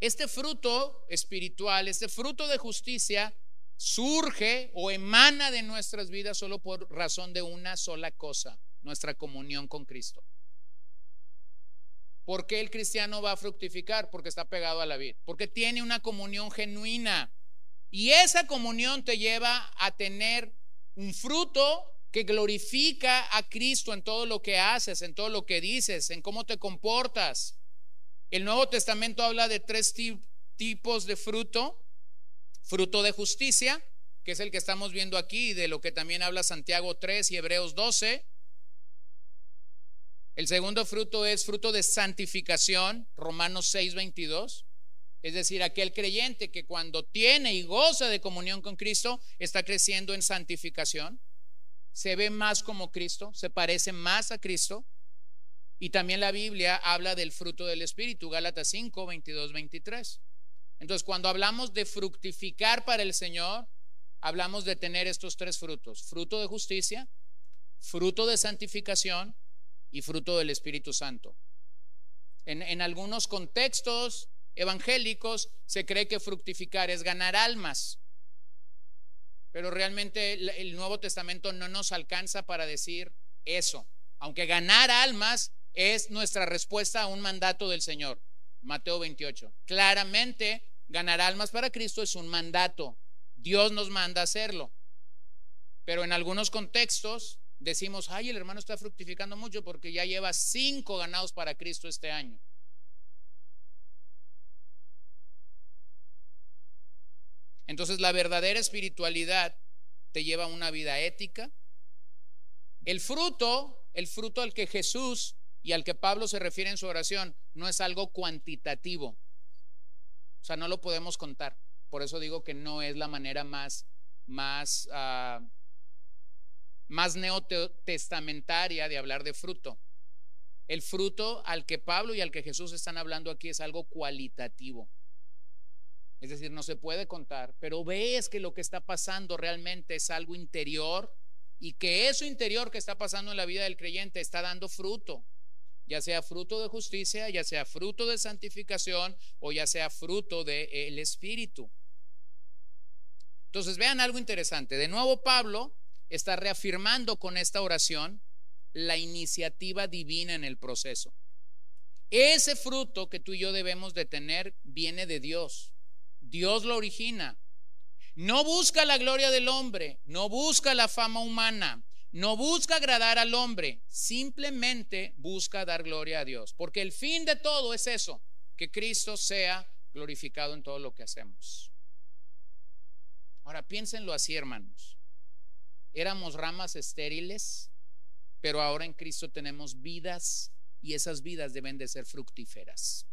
Este fruto espiritual, este fruto de justicia, surge o emana de nuestras vidas solo por razón de una sola cosa, nuestra comunión con Cristo. ¿Por qué el cristiano va a fructificar? Porque está pegado a la vida, porque tiene una comunión genuina. Y esa comunión te lleva a tener un fruto que glorifica a Cristo en todo lo que haces, en todo lo que dices, en cómo te comportas. El Nuevo Testamento habla de tres tipos de fruto. Fruto de justicia, que es el que estamos viendo aquí, de lo que también habla Santiago 3 y Hebreos 12. El segundo fruto es fruto de santificación, Romanos 6, 22. Es decir, aquel creyente que cuando tiene y goza de comunión con Cristo está creciendo en santificación, se ve más como Cristo, se parece más a Cristo. Y también la Biblia habla del fruto del Espíritu, Gálatas 5, 22, 23. Entonces, cuando hablamos de fructificar para el Señor, hablamos de tener estos tres frutos, fruto de justicia, fruto de santificación y fruto del Espíritu Santo. En, algunos contextos evangélicos se cree que fructificar es ganar almas. Pero realmente el Nuevo Testamento no nos alcanza para decir eso. Aunque ganar almas es nuestra respuesta a un mandato del Señor. Mateo 28. Claramente, ganar almas para Cristo es un mandato. Dios nos manda hacerlo. Pero en algunos contextos decimos, ay, el hermano está fructificando mucho porque ya lleva cinco ganados para Cristo este año. Entonces la verdadera espiritualidad te lleva a una vida ética. El fruto, el fruto al que Jesús y al que Pablo se refiere en su oración, no es algo cuantitativo. O sea, no lo podemos contar. Por eso digo que no es la manera más, más, uh, más neotestamentaria de hablar de fruto. El fruto al que Pablo y al que Jesús están hablando aquí es algo cualitativo. Es decir, no se puede contar, pero ves que lo que está pasando realmente es algo interior y que eso interior que está pasando en la vida del creyente está dando fruto, ya sea fruto de justicia, ya sea fruto de santificación o ya sea fruto del Espíritu. Entonces, vean algo interesante. De nuevo, Pablo está reafirmando con esta oración la iniciativa divina en el proceso. Ese fruto que tú y yo debemos de tener viene de Dios. Dios lo origina. No busca la gloria del hombre, no busca la fama humana, no busca agradar al hombre, simplemente busca dar gloria a Dios. Porque el fin de todo es eso, que Cristo sea glorificado en todo lo que hacemos. Ahora piénsenlo así, hermanos. Éramos ramas estériles, pero ahora en Cristo tenemos vidas y esas vidas deben de ser fructíferas.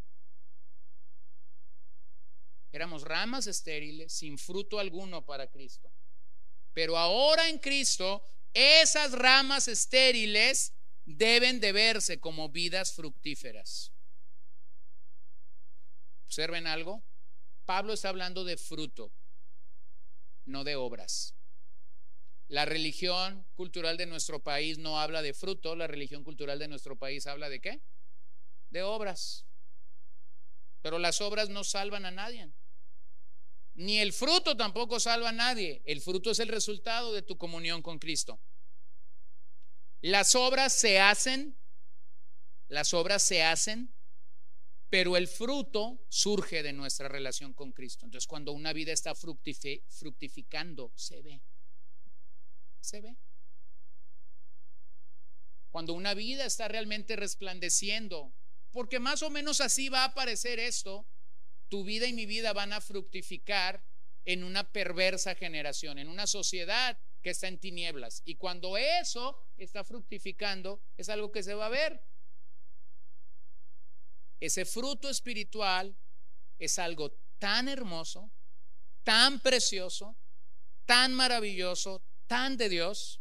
Éramos ramas estériles, sin fruto alguno para Cristo. Pero ahora en Cristo, esas ramas estériles deben de verse como vidas fructíferas. Observen algo. Pablo está hablando de fruto, no de obras. La religión cultural de nuestro país no habla de fruto, la religión cultural de nuestro país habla de qué? De obras. Pero las obras no salvan a nadie. Ni el fruto tampoco salva a nadie. El fruto es el resultado de tu comunión con Cristo. Las obras se hacen, las obras se hacen, pero el fruto surge de nuestra relación con Cristo. Entonces, cuando una vida está fructificando, se ve. Se ve. Cuando una vida está realmente resplandeciendo, porque más o menos así va a aparecer esto tu vida y mi vida van a fructificar en una perversa generación, en una sociedad que está en tinieblas. Y cuando eso está fructificando, es algo que se va a ver. Ese fruto espiritual es algo tan hermoso, tan precioso, tan maravilloso, tan de Dios,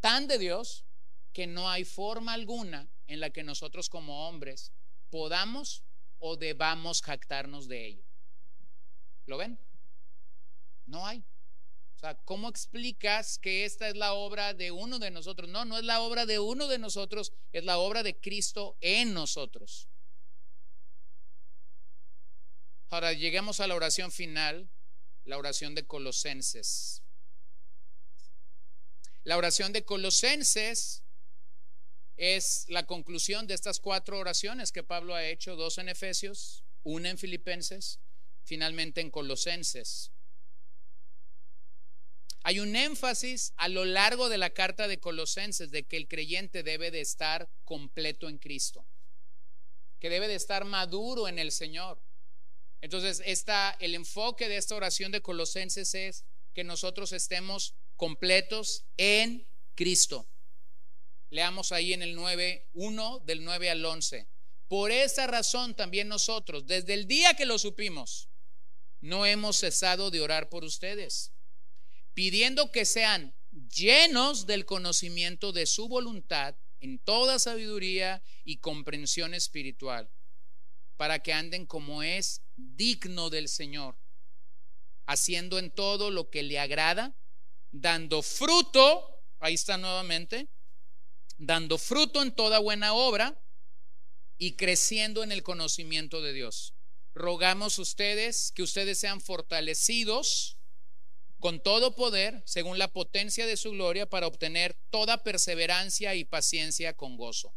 tan de Dios, que no hay forma alguna en la que nosotros como hombres podamos o debamos jactarnos de ello. ¿Lo ven? No hay. O sea, ¿cómo explicas que esta es la obra de uno de nosotros? No, no es la obra de uno de nosotros, es la obra de Cristo en nosotros. Ahora lleguemos a la oración final, la oración de Colosenses. La oración de Colosenses es la conclusión de estas cuatro oraciones que Pablo ha hecho, dos en Efesios, una en Filipenses, finalmente en Colosenses. Hay un énfasis a lo largo de la carta de Colosenses de que el creyente debe de estar completo en Cristo, que debe de estar maduro en el Señor. Entonces, el enfoque de esta oración de Colosenses es que nosotros estemos completos en Cristo. Leamos ahí en el 9, 1 del 9 al 11. Por esa razón también nosotros, desde el día que lo supimos, no hemos cesado de orar por ustedes, pidiendo que sean llenos del conocimiento de su voluntad en toda sabiduría y comprensión espiritual, para que anden como es digno del Señor, haciendo en todo lo que le agrada, dando fruto, ahí está nuevamente, dando fruto en toda buena obra y creciendo en el conocimiento de Dios. rogamos ustedes que ustedes sean fortalecidos con todo poder, según la potencia de su gloria, para obtener toda perseverancia y paciencia con gozo.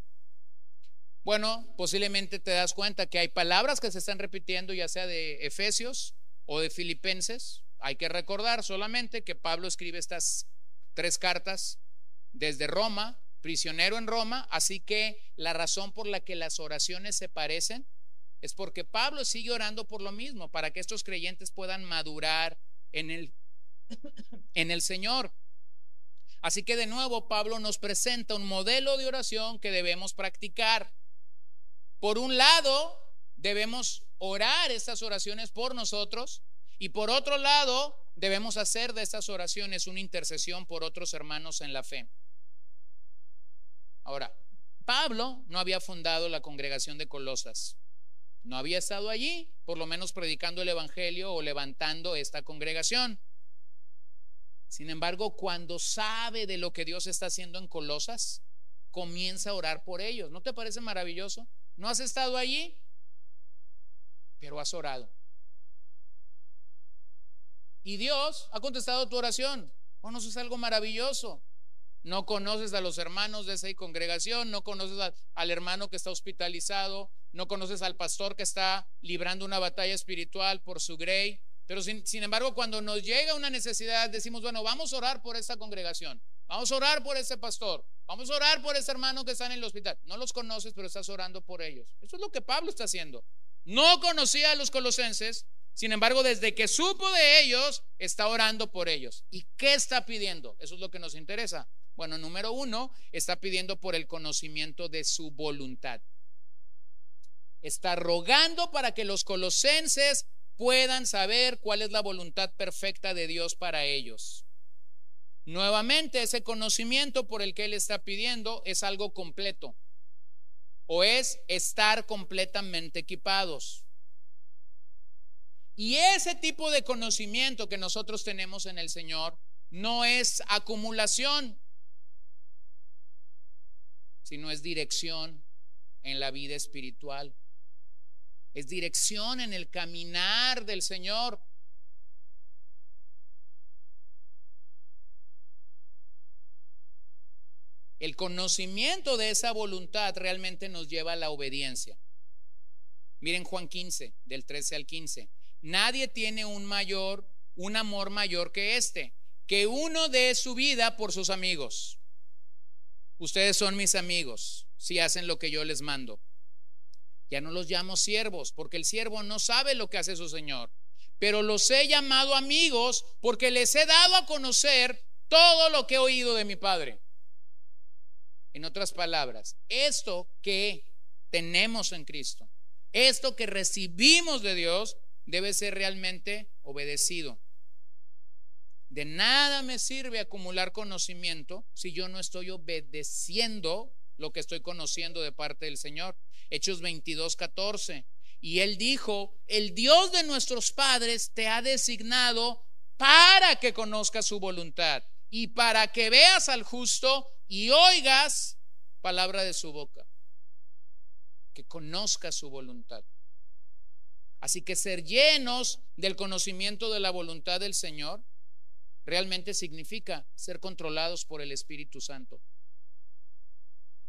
Bueno, posiblemente te das cuenta que hay palabras que se están repitiendo, ya sea de Efesios o de Filipenses. Hay que recordar solamente que Pablo escribe estas tres cartas desde Roma, prisionero en Roma, así que la razón por la que las oraciones se parecen es porque Pablo sigue orando por lo mismo, para que estos creyentes puedan madurar en el en el Señor. Así que de nuevo Pablo nos presenta un modelo de oración que debemos practicar. Por un lado, debemos orar estas oraciones por nosotros y por otro lado, debemos hacer de estas oraciones una intercesión por otros hermanos en la fe. Ahora, Pablo no había fundado la congregación de Colosas. No había estado allí, por lo menos predicando el Evangelio o levantando esta congregación. Sin embargo, cuando sabe de lo que Dios está haciendo en Colosas, comienza a orar por ellos. ¿No te parece maravilloso? ¿No has estado allí? Pero has orado. Y Dios ha contestado tu oración. Bueno, eso es algo maravilloso. No conoces a los hermanos de esa congregación, no conoces al hermano que está hospitalizado, no conoces al pastor que está librando una batalla espiritual por su grey, pero sin, embargo, cuando nos llega una necesidad, decimos, bueno, vamos a orar por esta congregación, vamos a orar por este pastor, vamos a orar por ese hermano que está en el hospital. No los conoces, pero estás orando por ellos. Eso es lo que Pablo está haciendo. No conocía a los colosenses, sin embargo, desde que supo de ellos, está orando por ellos. ¿Y qué está pidiendo? Eso es lo que nos interesa. Bueno, número uno, está pidiendo por el conocimiento de su voluntad. Está rogando para que los colosenses puedan saber cuál es la voluntad perfecta de Dios para ellos. Nuevamente, ese conocimiento por el que Él está pidiendo es algo completo o es estar completamente equipados. Y ese tipo de conocimiento que nosotros tenemos en el Señor no es acumulación, sino es dirección en la vida espiritual es dirección en el caminar del Señor. El conocimiento de esa voluntad realmente nos lleva a la obediencia. Miren Juan 15, del 13 al 15. Nadie tiene un mayor, un amor mayor que este, que uno dé su vida por sus amigos. Ustedes son mis amigos si hacen lo que yo les mando. Ya no los llamo siervos, porque el siervo no sabe lo que hace su Señor. Pero los he llamado amigos porque les he dado a conocer todo lo que he oído de mi Padre. En otras palabras, esto que tenemos en Cristo, esto que recibimos de Dios, debe ser realmente obedecido. De nada me sirve acumular conocimiento si yo no estoy obedeciendo lo que estoy conociendo de parte del Señor. Hechos 22, 14. Y él dijo, el Dios de nuestros padres te ha designado para que conozcas su voluntad y para que veas al justo y oigas palabra de su boca. Que conozcas su voluntad. Así que ser llenos del conocimiento de la voluntad del Señor realmente significa ser controlados por el Espíritu Santo.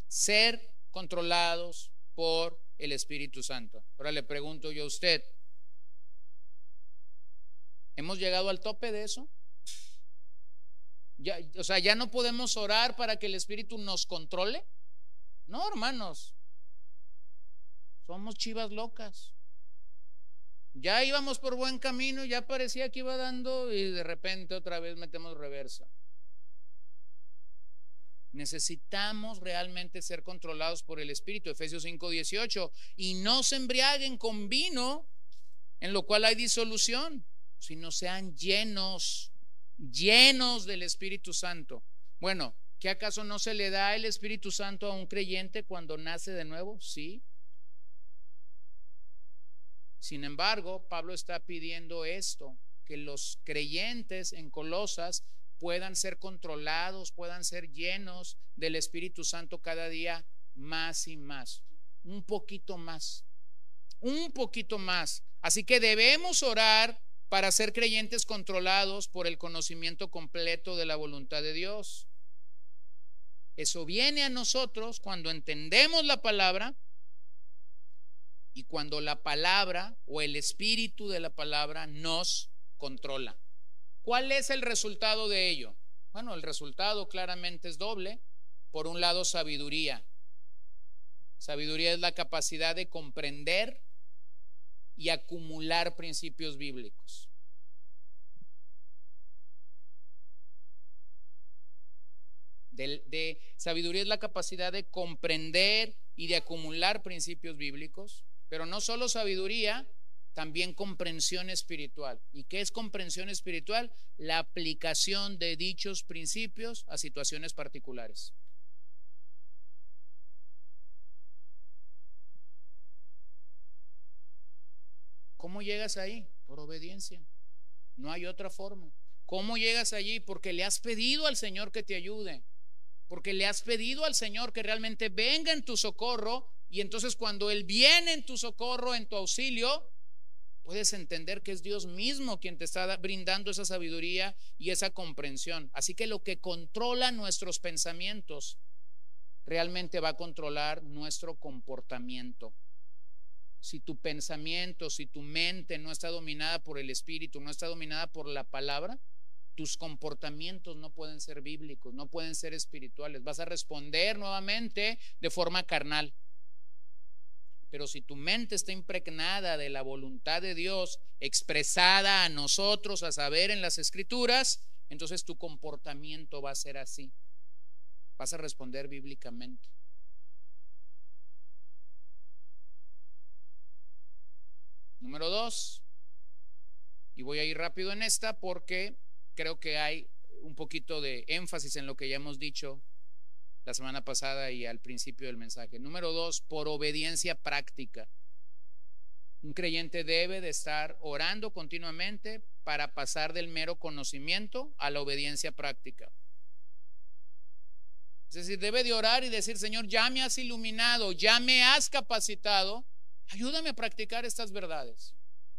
Ser controlados por el Espíritu Santo. Ahora le pregunto yo a usted, ¿hemos llegado al tope de eso? Ya, o sea, ya no podemos orar para que el Espíritu nos controle. No, hermanos, somos chivas locas. Ya íbamos por buen camino, ya parecía que iba dando y de repente otra vez metemos reversa. Necesitamos realmente ser controlados por el Espíritu. Efesios 5:18. Y no se embriaguen con vino, en lo cual hay disolución, sino sean llenos, llenos del Espíritu Santo. Bueno, ¿qué acaso no se le da el Espíritu Santo a un creyente cuando nace de nuevo? Sí. Sin embargo, Pablo está pidiendo esto, que los creyentes en Colosas puedan ser controlados, puedan ser llenos del Espíritu Santo cada día más y más. Un poquito más. Un poquito más. Así que debemos orar para ser creyentes controlados por el conocimiento completo de la voluntad de Dios. Eso viene a nosotros cuando entendemos la palabra y cuando la palabra o el espíritu de la palabra nos controla. ¿Cuál es el resultado de ello? Bueno, el resultado claramente es doble. Por un lado, sabiduría. Sabiduría es la capacidad de comprender y acumular principios bíblicos. De, sabiduría es la capacidad de comprender y de acumular principios bíblicos, pero no solo sabiduría, también comprensión espiritual. ¿Y qué es comprensión espiritual? La aplicación de dichos principios a situaciones particulares. ¿Cómo llegas ahí? Por obediencia. No hay otra forma. ¿Cómo llegas allí? Porque le has pedido al Señor que te ayude. Porque le has pedido al Señor que realmente venga en tu socorro. Y entonces cuando Él viene en tu socorro, en tu auxilio, puedes entender que es Dios mismo quien te está brindando esa sabiduría y esa comprensión. Así que lo que controla nuestros pensamientos realmente va a controlar nuestro comportamiento si tu pensamiento, si tu mente no está dominada por el Espíritu, no está dominada por la palabra, tus comportamientos no pueden ser bíblicos, no pueden ser espirituales. Vas a responder nuevamente de forma carnal. Pero si tu mente está impregnada de la voluntad de Dios expresada a nosotros, a saber, en las escrituras, entonces tu comportamiento va a ser así. Vas a responder bíblicamente. Número dos, y voy a ir rápido en esta porque creo que hay un poquito de énfasis en lo que ya hemos dicho la semana pasada y al principio del mensaje. Número dos, por obediencia práctica. Un creyente debe de estar orando continuamente para pasar del mero conocimiento a la obediencia práctica. Es decir, debe de orar y decir, Señor, ya me has iluminado, ya me has capacitado Ayúdame a practicar estas verdades.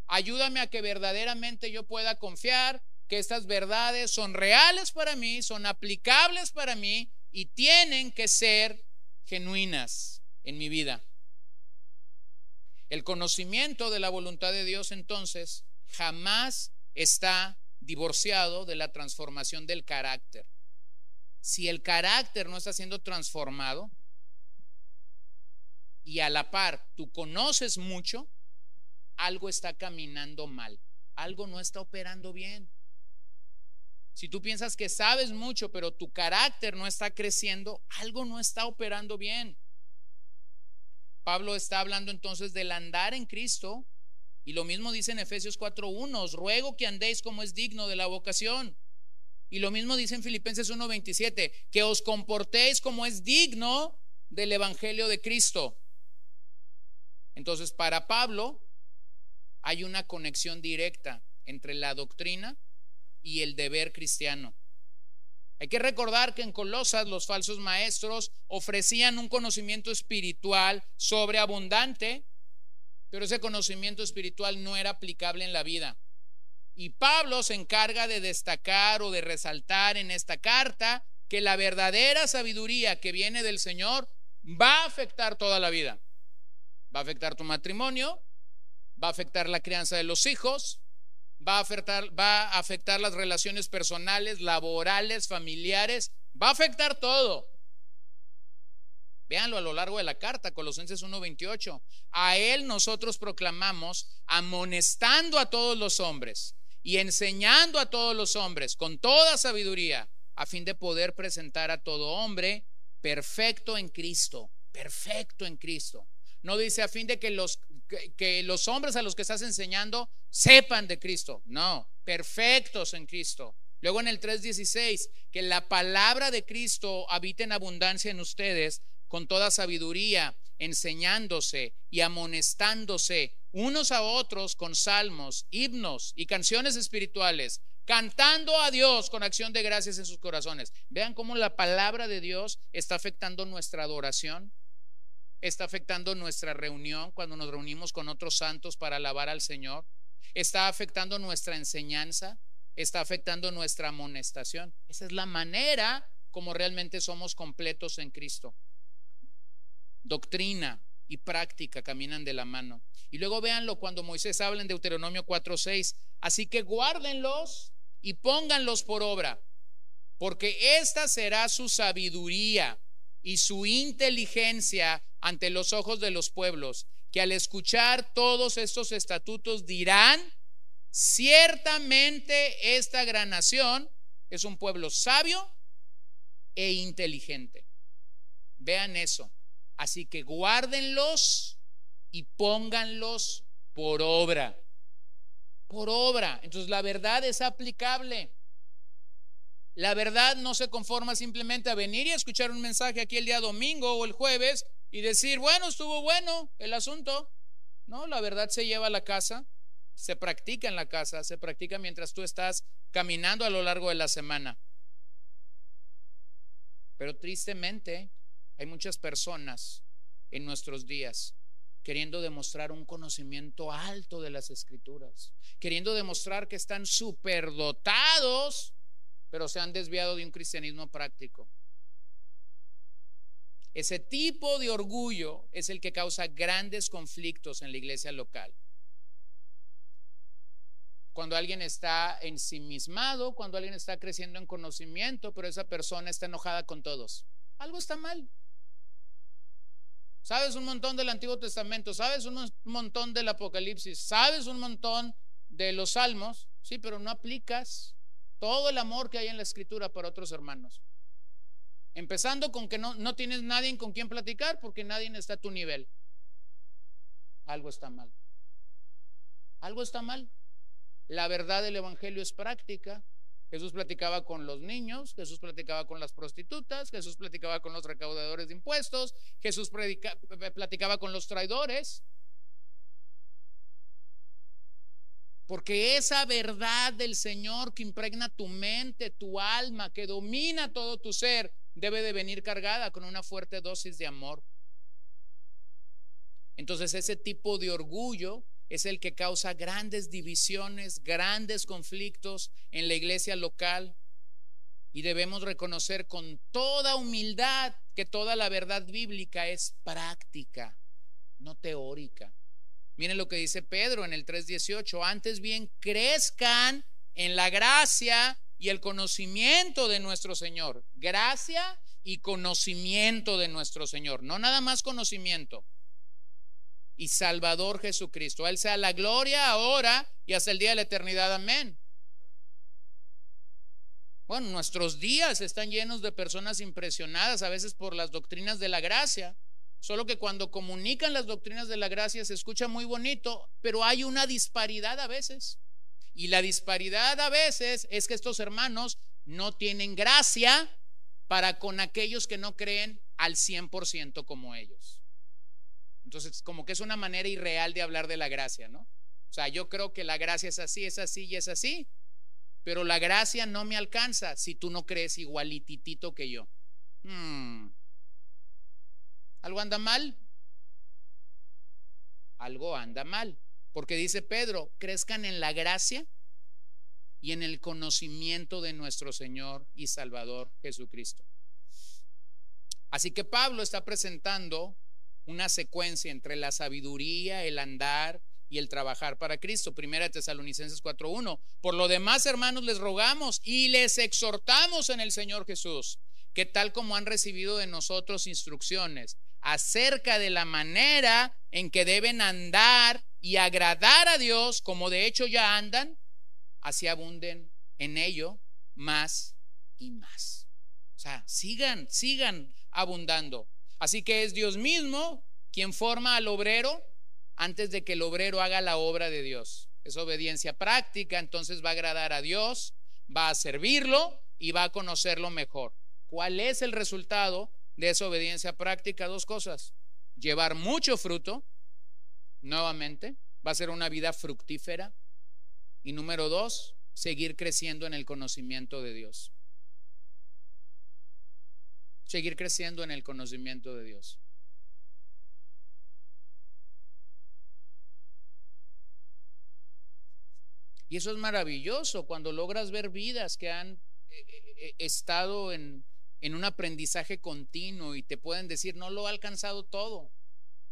Ayúdame a que verdaderamente yo pueda confiar que estas verdades son reales para mí, son aplicables para mí y tienen que ser genuinas en mi vida. El conocimiento de la voluntad de Dios entonces jamás está divorciado de la transformación del carácter. Si el carácter no está siendo transformado, y a la par tú conoces mucho, algo está caminando mal, algo no está operando bien. Si tú piensas que sabes mucho, pero tu carácter no está creciendo, algo no está operando bien. Pablo está hablando entonces del andar en Cristo y lo mismo dice en Efesios 4.1, os ruego que andéis como es digno de la vocación. Y lo mismo dice en Filipenses 1.27, que os comportéis como es digno del Evangelio de Cristo. Entonces, para Pablo hay una conexión directa entre la doctrina y el deber cristiano. Hay que recordar que en Colosas los falsos maestros ofrecían un conocimiento espiritual sobreabundante, pero ese conocimiento espiritual no era aplicable en la vida. Y Pablo se encarga de destacar o de resaltar en esta carta que la verdadera sabiduría que viene del Señor va a afectar toda la vida. Va a afectar tu matrimonio, va a afectar la crianza de los hijos, va a afectar, las relaciones personales, laborales, familiares, va a afectar todo. Véanlo a lo largo de la carta, Colosenses 1:28. A él nosotros proclamamos, amonestando a todos los hombres y enseñando a todos los hombres con toda sabiduría, a fin de poder presentar a todo hombre perfecto en Cristo, perfecto en Cristo. No dice a fin de que los, que, los hombres a los que estás enseñando sepan de Cristo. No, perfectos en Cristo. Luego en el 3.16, que la palabra de Cristo habite en abundancia en ustedes con toda sabiduría, enseñándose y amonestándose unos a otros con salmos, himnos y canciones espirituales, cantando a Dios con acción de gracias en sus corazones. Vean cómo la palabra de Dios está afectando nuestra adoración está afectando nuestra reunión cuando nos reunimos con otros santos para alabar al Señor. Está afectando nuestra enseñanza, está afectando nuestra amonestación. Esa es la manera como realmente somos completos en Cristo. Doctrina y práctica caminan de la mano. Y luego véanlo cuando Moisés habla en Deuteronomio 4:6. Así que guárdenlos y pónganlos por obra, porque esta será su sabiduría y su inteligencia ante los ojos de los pueblos, que al escuchar todos estos estatutos dirán, ciertamente esta gran nación es un pueblo sabio e inteligente. Vean eso. Así que guárdenlos y pónganlos por obra. Por obra. Entonces la verdad es aplicable. La verdad no se conforma simplemente a venir y escuchar un mensaje aquí el día domingo o el jueves y decir, bueno, estuvo bueno el asunto. No, la verdad se lleva a la casa, se practica en la casa, se practica mientras tú estás caminando a lo largo de la semana. Pero tristemente hay muchas personas en nuestros días queriendo demostrar un conocimiento alto de las escrituras, queriendo demostrar que están superdotados pero se han desviado de un cristianismo práctico. Ese tipo de orgullo es el que causa grandes conflictos en la iglesia local. Cuando alguien está ensimismado, cuando alguien está creciendo en conocimiento, pero esa persona está enojada con todos. Algo está mal. Sabes un montón del Antiguo Testamento, sabes un montón del Apocalipsis, sabes un montón de los Salmos, sí, pero no aplicas todo el amor que hay en la escritura para otros hermanos. Empezando con que no, tienes nadie con quien platicar porque nadie está a tu nivel. Algo está mal. Algo está mal. La verdad del Evangelio es práctica. Jesús platicaba con los niños, Jesús platicaba con las prostitutas, Jesús platicaba con los recaudadores de impuestos, Jesús platicaba con los traidores. Porque esa verdad del Señor que impregna tu mente, tu alma, que domina todo tu ser, debe de venir cargada con una fuerte dosis de amor. Entonces ese tipo de orgullo es el que causa grandes divisiones, grandes conflictos en la iglesia local. Y debemos reconocer con toda humildad que toda la verdad bíblica es práctica, no teórica. Miren lo que dice Pedro en el 3.18. Antes bien, crezcan en la gracia y el conocimiento de nuestro Señor. Gracia y conocimiento de nuestro Señor. No nada más conocimiento. Y Salvador Jesucristo. A Él sea la gloria ahora y hasta el día de la eternidad. Amén. Bueno, nuestros días están llenos de personas impresionadas a veces por las doctrinas de la gracia. Solo que cuando comunican las doctrinas de la gracia se escucha muy bonito, pero hay una disparidad a veces. Y la disparidad a veces es que estos hermanos no tienen gracia para con aquellos que no creen al 100% como ellos. Entonces, como que es una manera irreal de hablar de la gracia, ¿no? O sea, yo creo que la gracia es así, es así y es así, pero la gracia no me alcanza si tú no crees igualititito que yo. Hmm. ¿Algo anda mal? Algo anda mal. Porque dice Pedro, crezcan en la gracia y en el conocimiento de nuestro Señor y Salvador Jesucristo. Así que Pablo está presentando una secuencia entre la sabiduría, el andar y el trabajar para Cristo. Primera Tesalonicenses 4:1. Por lo demás, hermanos, les rogamos y les exhortamos en el Señor Jesús, que tal como han recibido de nosotros instrucciones, acerca de la manera en que deben andar y agradar a Dios, como de hecho ya andan, así abunden en ello más y más. O sea, sigan, sigan abundando. Así que es Dios mismo quien forma al obrero antes de que el obrero haga la obra de Dios. Es obediencia práctica, entonces va a agradar a Dios, va a servirlo y va a conocerlo mejor. ¿Cuál es el resultado? de esa obediencia práctica dos cosas. Llevar mucho fruto, nuevamente, va a ser una vida fructífera. Y número dos, seguir creciendo en el conocimiento de Dios. Seguir creciendo en el conocimiento de Dios. Y eso es maravilloso cuando logras ver vidas que han eh, eh, eh, estado en en un aprendizaje continuo y te pueden decir, no lo he alcanzado todo,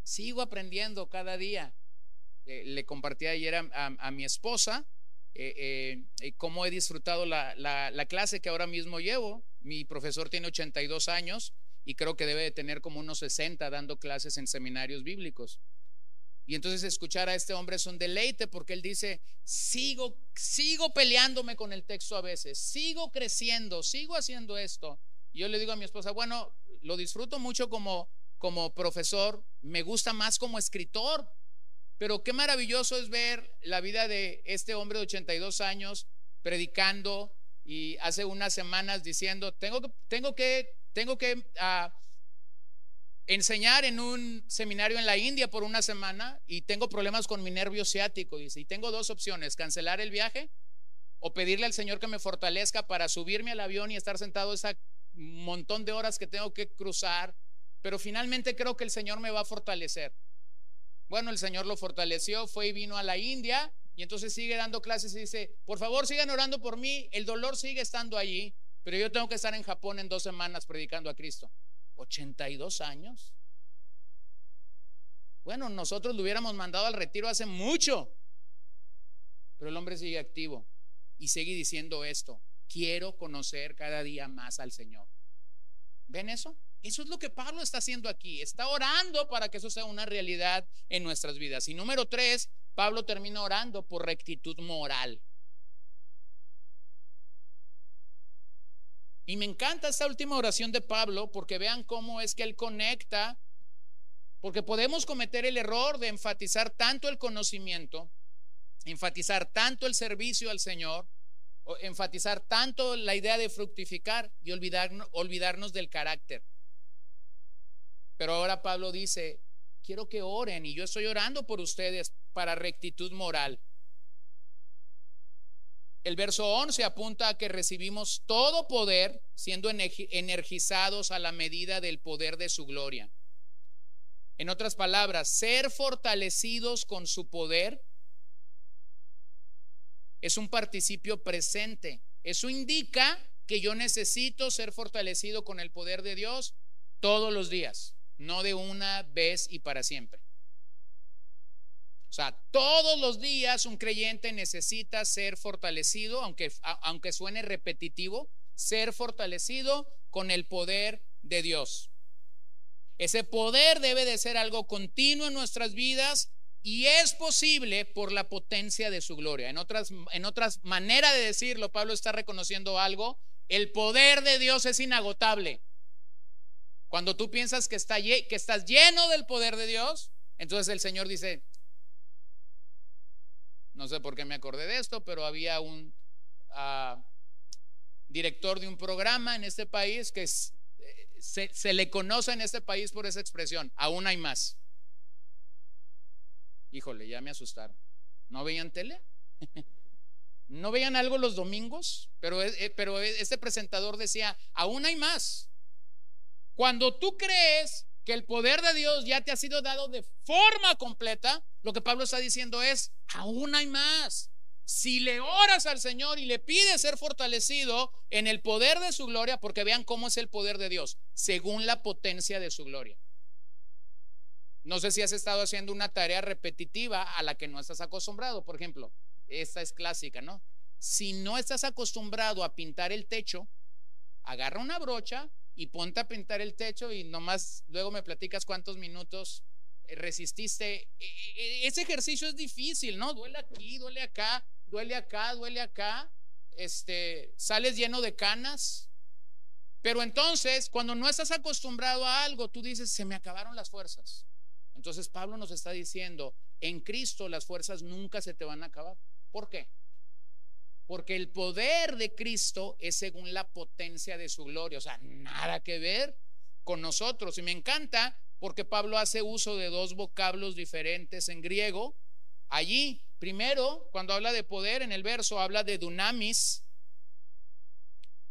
sigo aprendiendo cada día. le compartí ayer a, mi esposa cómo he disfrutado la, la, la clase que ahora mismo llevo. Mi profesor tiene 82 años y creo que debe de tener como unos 60 dando clases en seminarios bíblicos. Y entonces escuchar a este hombre es un deleite porque él dice, sigo, sigo peleándome con el texto a veces, sigo creciendo, sigo haciendo esto. Yo le digo a mi esposa, bueno, lo disfruto mucho como, como profesor, me gusta más como escritor, pero qué maravilloso es ver la vida de este hombre de 82 años predicando y hace unas semanas diciendo, tengo que, tengo que ah, enseñar en un seminario en la India por una semana y tengo problemas con mi nervio ciático. y tengo dos opciones, cancelar el viaje o pedirle al Señor que me fortalezca para subirme al avión y estar sentado ese montón de horas que tengo que cruzar. Pero finalmente creo que el Señor me va a fortalecer. Bueno, el Señor lo fortaleció, fue y vino a la India y entonces sigue dando clases y dice, por favor sigan orando por mí, el dolor sigue estando allí, pero yo tengo que estar en Japón en dos semanas predicando a Cristo. 82 años. Bueno, nosotros lo hubiéramos mandado al retiro hace mucho. Pero el hombre sigue activo y sigue diciendo esto. Quiero conocer cada día más al Señor. ¿Ven eso? Eso es lo que Pablo está haciendo aquí. Está orando para que eso sea una realidad en nuestras vidas. Y número tres, Pablo termina orando por rectitud moral. Y me encanta esta última oración de Pablo porque vean cómo es que él conecta, porque podemos cometer el error de enfatizar tanto el conocimiento, enfatizar tanto el servicio al Señor, enfatizar tanto la idea de fructificar y olvidarnos, olvidarnos del carácter. Pero ahora Pablo dice, quiero que oren y yo estoy orando por ustedes para rectitud moral. El verso 11 apunta a que recibimos todo poder siendo energizados a la medida del poder de su gloria. En otras palabras, ser fortalecidos con su poder es un participio presente. Eso indica que yo necesito ser fortalecido con el poder de Dios todos los días, no de una vez y para siempre. O sea, todos los días un creyente necesita ser fortalecido, aunque, aunque suene repetitivo, ser fortalecido con el poder de Dios. Ese poder debe de ser algo continuo en nuestras vidas y es posible por la potencia de su gloria. En otras, en otras maneras de decirlo, Pablo está reconociendo algo. El poder de Dios es inagotable. Cuando tú piensas que, está, que estás lleno del poder de Dios, entonces el Señor dice, no sé por qué me acordé de esto, pero había un ah, director de un programa en este país que eh, se, le conoce en este país por esa expresión, aún hay más. Híjole, ya me asustaron. ¿No veían tele? ¿No veían algo los domingos? Pero, eh, pero este presentador decía, aún hay más. Cuando tú crees que el poder de Dios ya te ha sido dado de forma completa, lo que Pablo está diciendo es, aún hay más. Si le oras al Señor y le pides ser fortalecido en el poder de su gloria, porque vean cómo es el poder de Dios, según la potencia de su gloria. No sé si has estado haciendo una tarea repetitiva a la que no estás acostumbrado. Por ejemplo, esta es clásica, ¿no? Si no estás acostumbrado a pintar el techo, agarra una brocha y ponte a pintar el techo y nomás luego me platicas cuántos minutos eh, resististe. E, e, e, ese ejercicio es difícil, ¿no? Duele aquí, duele acá, duele acá, duele acá. Este, sales lleno de canas. Pero entonces, cuando no estás acostumbrado a algo, tú dices, se me acabaron las fuerzas. Entonces Pablo nos está diciendo, en Cristo las fuerzas nunca se te van a acabar. ¿Por qué? Porque el poder de Cristo es según la potencia de su gloria. O sea, nada que ver con nosotros. Y me encanta porque Pablo hace uso de dos vocablos diferentes en griego. Allí, primero, cuando habla de poder, en el verso habla de dunamis,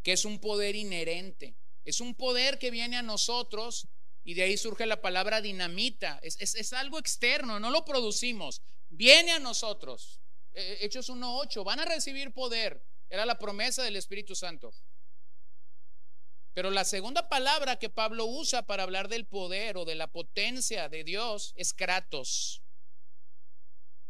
que es un poder inherente. Es un poder que viene a nosotros y de ahí surge la palabra dinamita. Es, algo externo, no lo producimos. Viene a nosotros Eh, Hechos 1.8, van a recibir poder. Era la promesa del Espíritu Santo. Pero la segunda palabra que Pablo usa para hablar del poder o de la potencia de Dios es kratos.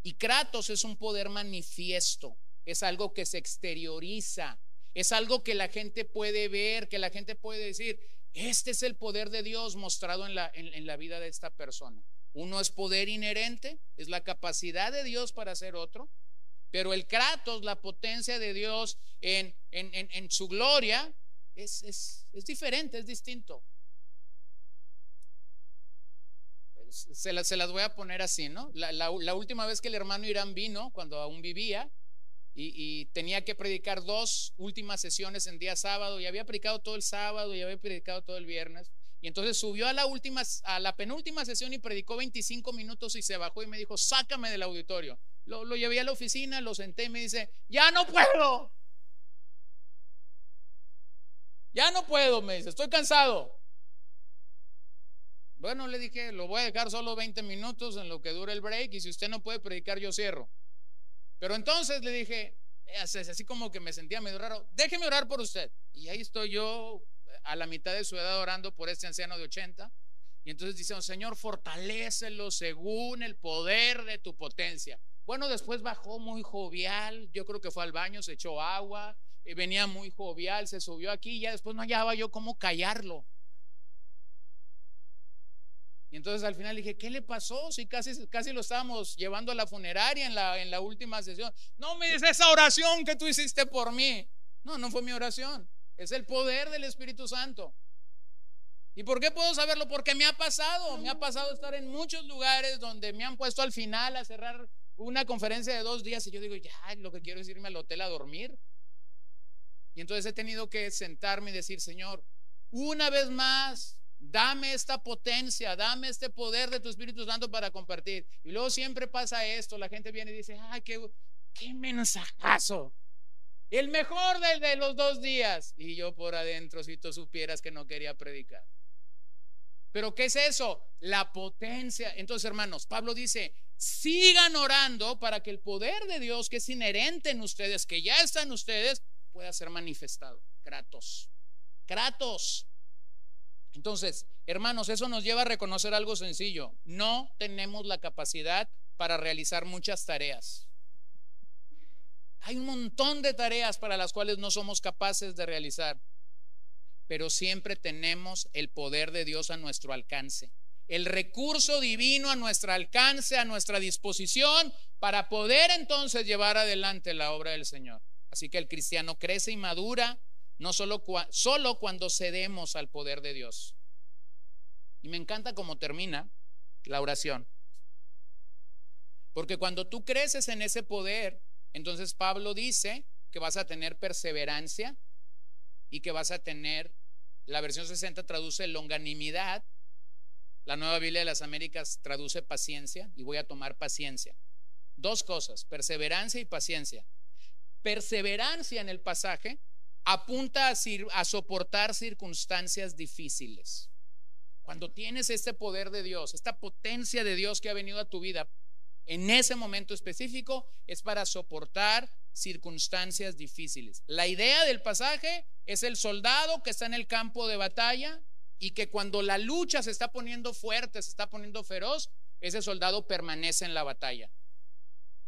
Y kratos es un poder manifiesto, es algo que se exterioriza, es algo que la gente puede ver, que la gente puede decir, este es el poder de Dios mostrado en la, en, la vida de esta persona. Uno es poder inherente, es la capacidad de Dios para hacer otro, pero el kratos, la potencia de Dios en, en, en su gloria, es, es, es diferente, es distinto. Se las, se las, voy a poner así, ¿no? La, la, la, última vez que el hermano Irán vino, cuando aún vivía, y, tenía que predicar dos últimas sesiones en día sábado, y había predicado todo el sábado, y había predicado todo el viernes, y entonces subió a la última, a la penúltima sesión y predicó 25 minutos y se bajó y me dijo, sácame del auditorio. Lo, lo llevé a la oficina, lo senté y me dice, ya no puedo. Ya no puedo, me dice, estoy cansado. Bueno, le dije, lo voy a dejar solo 20 minutos en lo que dura el break y si usted no puede predicar, yo cierro. Pero entonces le dije, así como que me sentía medio raro, déjeme orar por usted. Y ahí estoy yo a la mitad de su edad orando por este anciano de 80. Y entonces dice, Señor, fortalecelo según el poder de tu potencia. Bueno, después bajó muy jovial, yo creo que fue al baño, se echó agua, eh, venía muy jovial, se subió aquí y ya después no hallaba yo cómo callarlo. Y entonces al final dije, ¿qué le pasó? Si casi, casi lo estábamos llevando a la funeraria en la, en la última sesión. No me dices esa oración que tú hiciste por mí. No, no fue mi oración. Es el poder del Espíritu Santo. ¿Y por qué puedo saberlo? Porque me ha pasado. Me ha pasado estar en muchos lugares donde me han puesto al final a cerrar una conferencia de dos días y yo digo, ya, lo que quiero es irme al hotel a dormir. Y entonces he tenido que sentarme y decir, Señor, una vez más, dame esta potencia, dame este poder de tu Espíritu Santo para compartir. Y luego siempre pasa esto, la gente viene y dice, ay, qué, qué mensajazo. El mejor de, de los dos días. Y yo por adentro, si tú supieras que no quería predicar. Pero ¿qué es eso? La potencia. Entonces, hermanos, Pablo dice, sigan orando para que el poder de Dios que es inherente en ustedes, que ya está en ustedes, pueda ser manifestado. Kratos. Kratos. Entonces, hermanos, eso nos lleva a reconocer algo sencillo. No tenemos la capacidad para realizar muchas tareas. Hay un montón de tareas para las cuales no somos capaces de realizar, pero siempre tenemos el poder de Dios a nuestro alcance, el recurso divino a nuestro alcance, a nuestra disposición, para poder entonces llevar adelante la obra del Señor. Así que el cristiano crece y madura no solo, solo cuando cedemos al poder de Dios. Y me encanta cómo termina la oración. Porque cuando tú creces en ese poder, entonces Pablo dice que vas a tener perseverancia y que vas a tener, la versión 60 traduce longanimidad, la nueva Biblia de las Américas traduce paciencia y voy a tomar paciencia. Dos cosas, perseverancia y paciencia perseverancia en el pasaje apunta a, soportar circunstancias difíciles. Cuando tienes este poder de Dios, esta potencia de Dios que ha venido a tu vida en ese momento específico, es para soportar circunstancias difíciles. La idea del pasaje es el soldado que está en el campo de batalla y que cuando la lucha se está poniendo fuerte, se está poniendo feroz, ese soldado permanece en la batalla.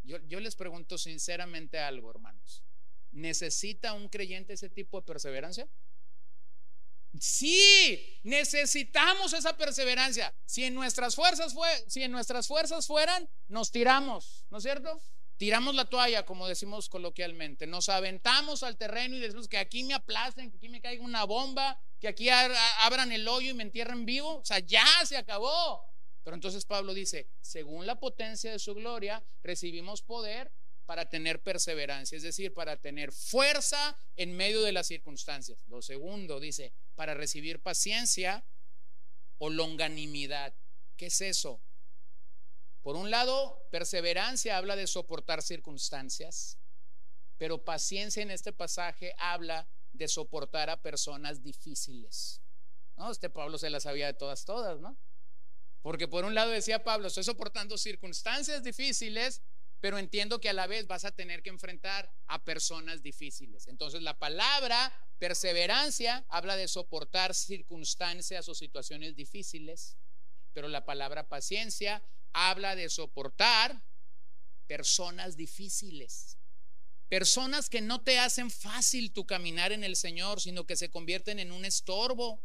Yo, les pregunto sinceramente algo, hermanos. ¿Necesita un creyente ese tipo de perseverancia? Sí, necesitamos esa perseverancia. Si en nuestras fuerzas fue, si en nuestras fuerzas fueran, nos tiramos, ¿no es cierto? Tiramos la toalla, como decimos coloquialmente. Nos aventamos al terreno y decimos que aquí me aplasten, que aquí me caiga una bomba, que aquí abran el hoyo y me entierren vivo. O sea, ya se acabó. Pero entonces Pablo dice, según la potencia de su gloria, recibimos poder para tener perseverancia, es decir, para tener fuerza en medio de las circunstancias. Lo segundo dice, para recibir paciencia o longanimidad. ¿Qué es eso? Por un lado, perseverancia habla de soportar circunstancias, pero paciencia en este pasaje habla de soportar a personas difíciles. ¿No? Este Pablo se las sabía de todas, todas, ¿no? Porque por un lado decía Pablo, estoy soportando circunstancias difíciles, pero entiendo que a la vez vas a tener que enfrentar a personas difíciles. Entonces la palabra perseverancia habla de soportar circunstancias o situaciones difíciles, pero la palabra paciencia habla de soportar personas difíciles. Personas que no te hacen fácil tu caminar en el Señor, sino que se convierten en un estorbo.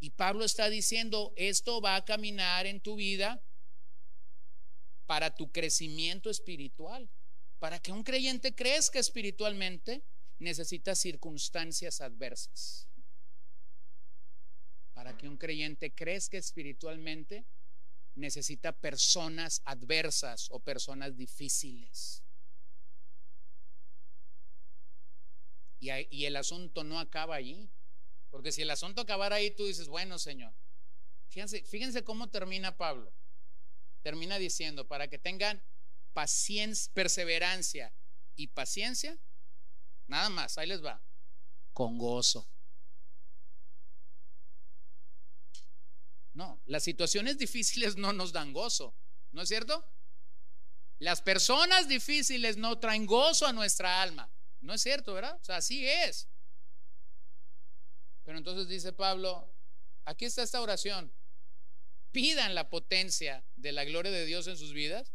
Y Pablo está diciendo, esto va a caminar en tu vida para tu crecimiento espiritual. Para que un creyente crezca espiritualmente, necesita circunstancias adversas. Para que un creyente crezca espiritualmente, necesita personas adversas o personas difíciles. Y, el asunto no acaba allí. Porque si el asunto acabara ahí, tú dices, bueno, Señor, fíjense, fíjense cómo termina Pablo. Termina diciendo, para que tengan paciencia, perseverancia y paciencia, nada más, ahí les va, con gozo. No, las situaciones difíciles no nos dan gozo, ¿no es cierto? Las personas difíciles no traen gozo a nuestra alma, ¿no es cierto, verdad? O sea, así es. Pero entonces dice Pablo, aquí está esta oración, pidan la potencia de la gloria de Dios en sus vidas,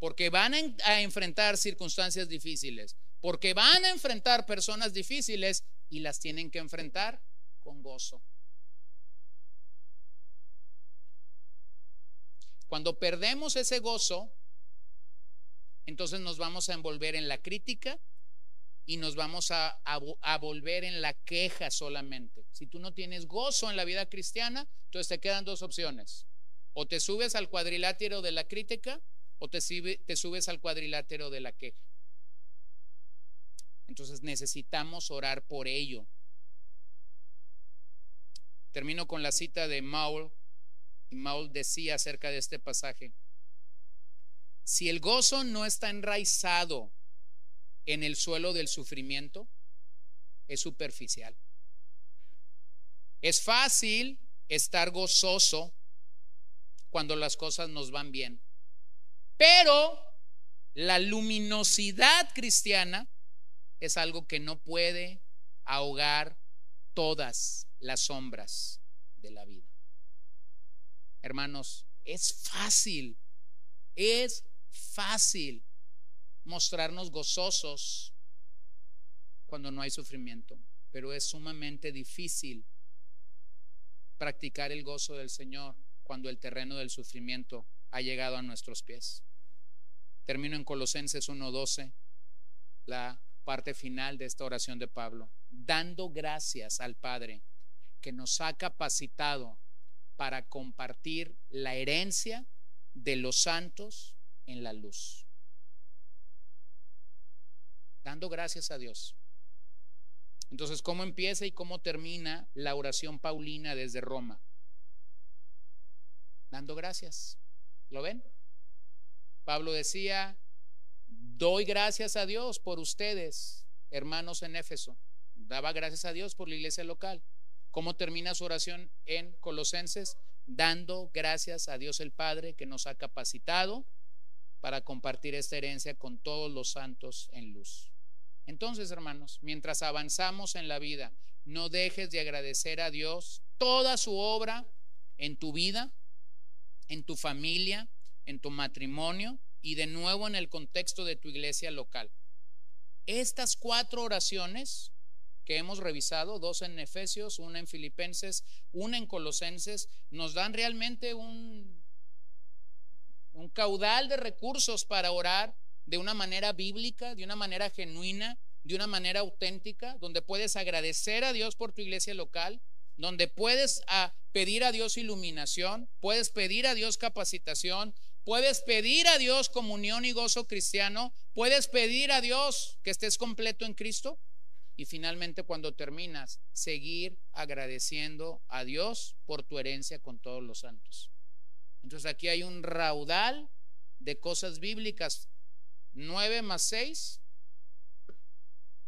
porque van a enfrentar circunstancias difíciles, porque van a enfrentar personas difíciles y las tienen que enfrentar con gozo. Cuando perdemos ese gozo, entonces nos vamos a envolver en la crítica y nos vamos a, volver en la queja solamente. Si tú no tienes gozo en la vida cristiana, entonces te quedan dos opciones. O te subes al cuadrilátero de la crítica o te, subes al cuadrilátero de la queja. Entonces necesitamos orar por ello. Termino con la cita de Maul Maul decía acerca de este pasaje, si el gozo no está enraizado en el suelo del sufrimiento, es superficial. Es fácil estar gozoso cuando las cosas nos van bien, pero la luminosidad cristiana es algo que no puede ahogar todas las sombras de la vida. Hermanos, es fácil, es fácil mostrarnos gozosos cuando no hay sufrimiento, pero es sumamente difícil practicar el gozo del Señor cuando el terreno del sufrimiento ha llegado a nuestros pies. Termino en Colosenses 1:12, la parte final de esta oración de Pablo, dando gracias al Padre que nos ha capacitado para compartir la herencia de los santos en la luz. Dando gracias a Dios. Entonces, ¿cómo empieza y cómo termina la oración paulina desde Roma? Dando gracias. ¿Lo ven? Pablo decía, doy gracias a Dios por ustedes, hermanos en Éfeso. Daba gracias a Dios por la iglesia local. ¿Cómo termina su oración en Colosenses? Dando gracias a Dios el Padre que nos ha capacitado para compartir esta herencia con todos los santos en luz. Entonces, hermanos, mientras avanzamos en la vida, no dejes de agradecer a Dios toda su obra en tu vida, en tu familia, en tu matrimonio y de nuevo en el contexto de tu iglesia local. Estas cuatro oraciones que hemos revisado, dos en Efesios, una en Filipenses, una en Colosenses, nos dan realmente un, un caudal de recursos para orar de una manera bíblica, de una manera genuina, de una manera auténtica, donde puedes agradecer a Dios por tu iglesia local, donde puedes a, pedir a Dios iluminación, puedes pedir a Dios capacitación, puedes pedir a Dios comunión y gozo cristiano, puedes pedir a Dios que estés completo en Cristo y finalmente cuando terminas, seguir agradeciendo a Dios por tu herencia con todos los santos. Entonces aquí hay un raudal de cosas bíblicas. 9 más 6,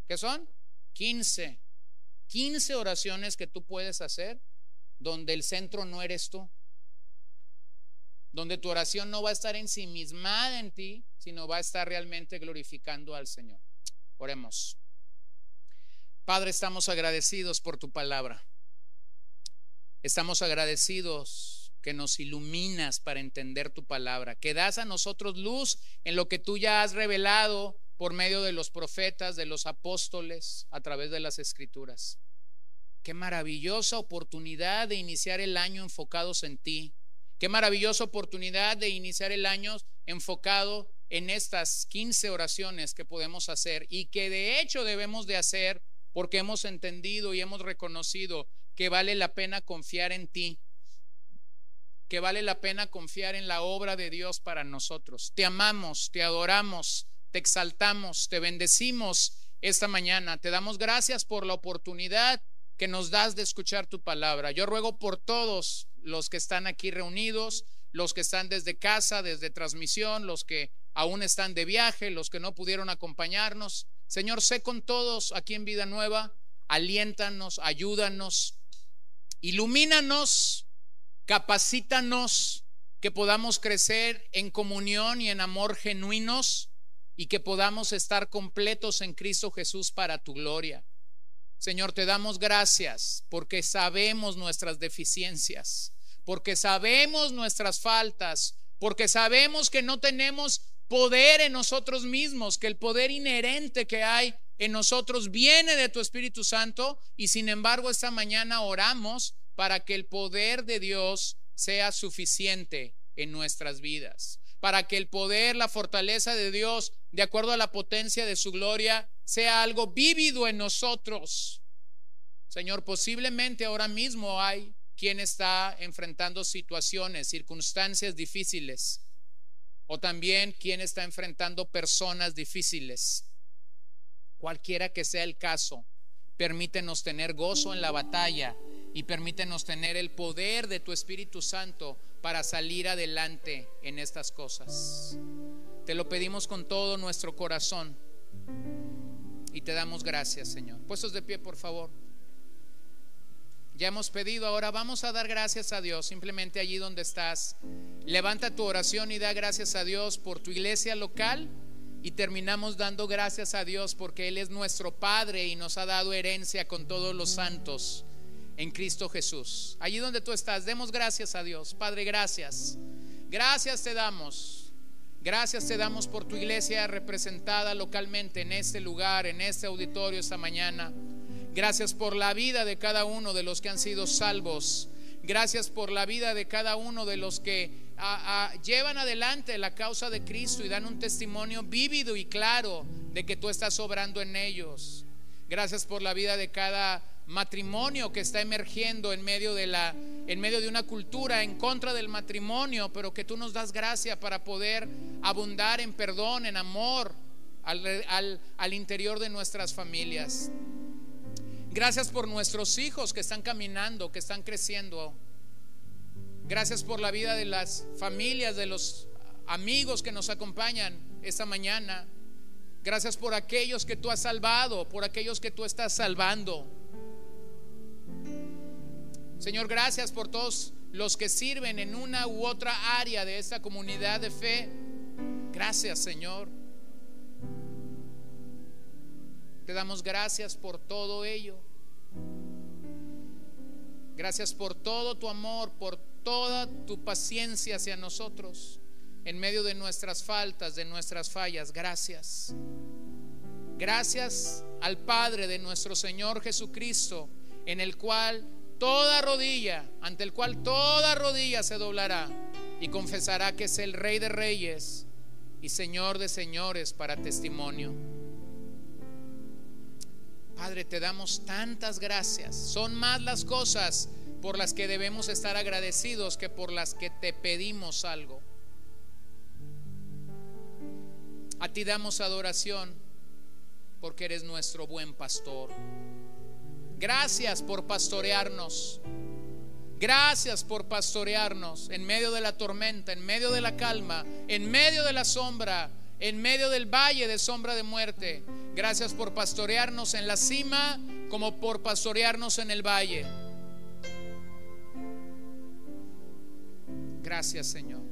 ¿qué son? 15. 15 oraciones que tú puedes hacer donde el centro no eres tú, donde tu oración no va a estar ensimismada en ti, sino va a estar realmente glorificando al Señor. Oremos. Padre, estamos agradecidos por tu palabra. Estamos agradecidos que nos iluminas para entender tu palabra, que das a nosotros luz en lo que tú ya has revelado por medio de los profetas, de los apóstoles, a través de las escrituras. Qué maravillosa oportunidad de iniciar el año enfocados en ti. Qué maravillosa oportunidad de iniciar el año enfocado en estas 15 oraciones que podemos hacer y que de hecho debemos de hacer porque hemos entendido y hemos reconocido que vale la pena confiar en ti, que vale la pena confiar en la obra de Dios para nosotros. Te amamos, te adoramos, te exaltamos, te bendecimos esta mañana. Te damos gracias por la oportunidad que nos das de escuchar tu palabra. Yo ruego por todos los que están aquí reunidos, los que están desde casa, desde transmisión, los que aún están de viaje, los que no pudieron acompañarnos. Señor, sé con todos aquí en Vida Nueva, aliéntanos, ayúdanos, ilumínanos, capacítanos, que podamos crecer en comunión y en amor genuinos y que podamos estar completos en Cristo Jesús para tu gloria. Señor, te damos gracias porque sabemos nuestras deficiencias, porque sabemos nuestras faltas, porque sabemos que no tenemos poder en nosotros mismos, que el poder inherente que hay en nosotros viene de tu Espíritu Santo y sin embargo esta mañana oramos para que el poder de Dios sea suficiente en nuestras vidas para que el poder, la fortaleza de Dios, de acuerdo a la potencia de su gloria, sea algo vívido en nosotros. Señor, posiblemente ahora mismo hay quien está enfrentando situaciones, circunstancias difíciles, o también quien está enfrentando personas difíciles. Cualquiera que sea el caso, permítenos tener gozo en la batalla y permítenos tener el poder de tu Espíritu Santo para salir adelante en estas cosas. Te lo pedimos con todo nuestro corazón y te damos gracias, Señor. Puestos de pie, por favor. Ya hemos pedido, ahora vamos a dar gracias a Dios, simplemente allí donde estás. Levanta tu oración y da gracias a Dios por tu iglesia local y terminamos dando gracias a Dios porque Él es nuestro Padre y nos ha dado herencia con todos los santos en Cristo Jesús. Allí donde tú estás, demos gracias a Dios. Padre, gracias. Gracias te damos. Gracias te damos por tu iglesia representada localmente en este lugar, en este auditorio esta mañana. Gracias por la vida de cada uno de los que han sido salvos. Gracias por la vida de cada uno de los que llevan adelante la causa de Cristo y dan un testimonio vívido y claro de que tú estás obrando en ellos. Gracias por la vida de cada matrimonio que está emergiendo en medio de la en medio de una cultura en contra del matrimonio, pero que tú nos das gracia para poder abundar en perdón, en amor al, al interior de nuestras familias. Gracias por nuestros hijos que están caminando, que están creciendo. Gracias por la vida de las familias, de los amigos que nos acompañan esta mañana. Gracias por aquellos que tú has salvado, por aquellos que tú estás salvando. Señor, gracias por todos los que sirven en una u otra área de esta comunidad de fe. Gracias, Señor. Te damos gracias por todo ello. Gracias por todo tu amor, por toda tu paciencia hacia nosotros en medio de nuestras faltas, de nuestras fallas. Gracias. Gracias al Padre de nuestro Señor Jesucristo, en el cual toda rodilla, ante el cual toda rodilla se doblará y confesará que es el Rey de Reyes y Señor de Señores para testimonio. Padre, te damos tantas gracias. Son más las cosas por las que debemos estar agradecidos que por las que te pedimos algo. A ti damos adoración porque eres nuestro buen pastor. Gracias por pastorearnos. Gracias por pastorearnos en medio de la tormenta, en medio de la calma, en medio de la sombra, en medio del valle de sombra de muerte. Gracias por pastorearnos en la cima como por pastorearnos en el valle. Gracias Señor.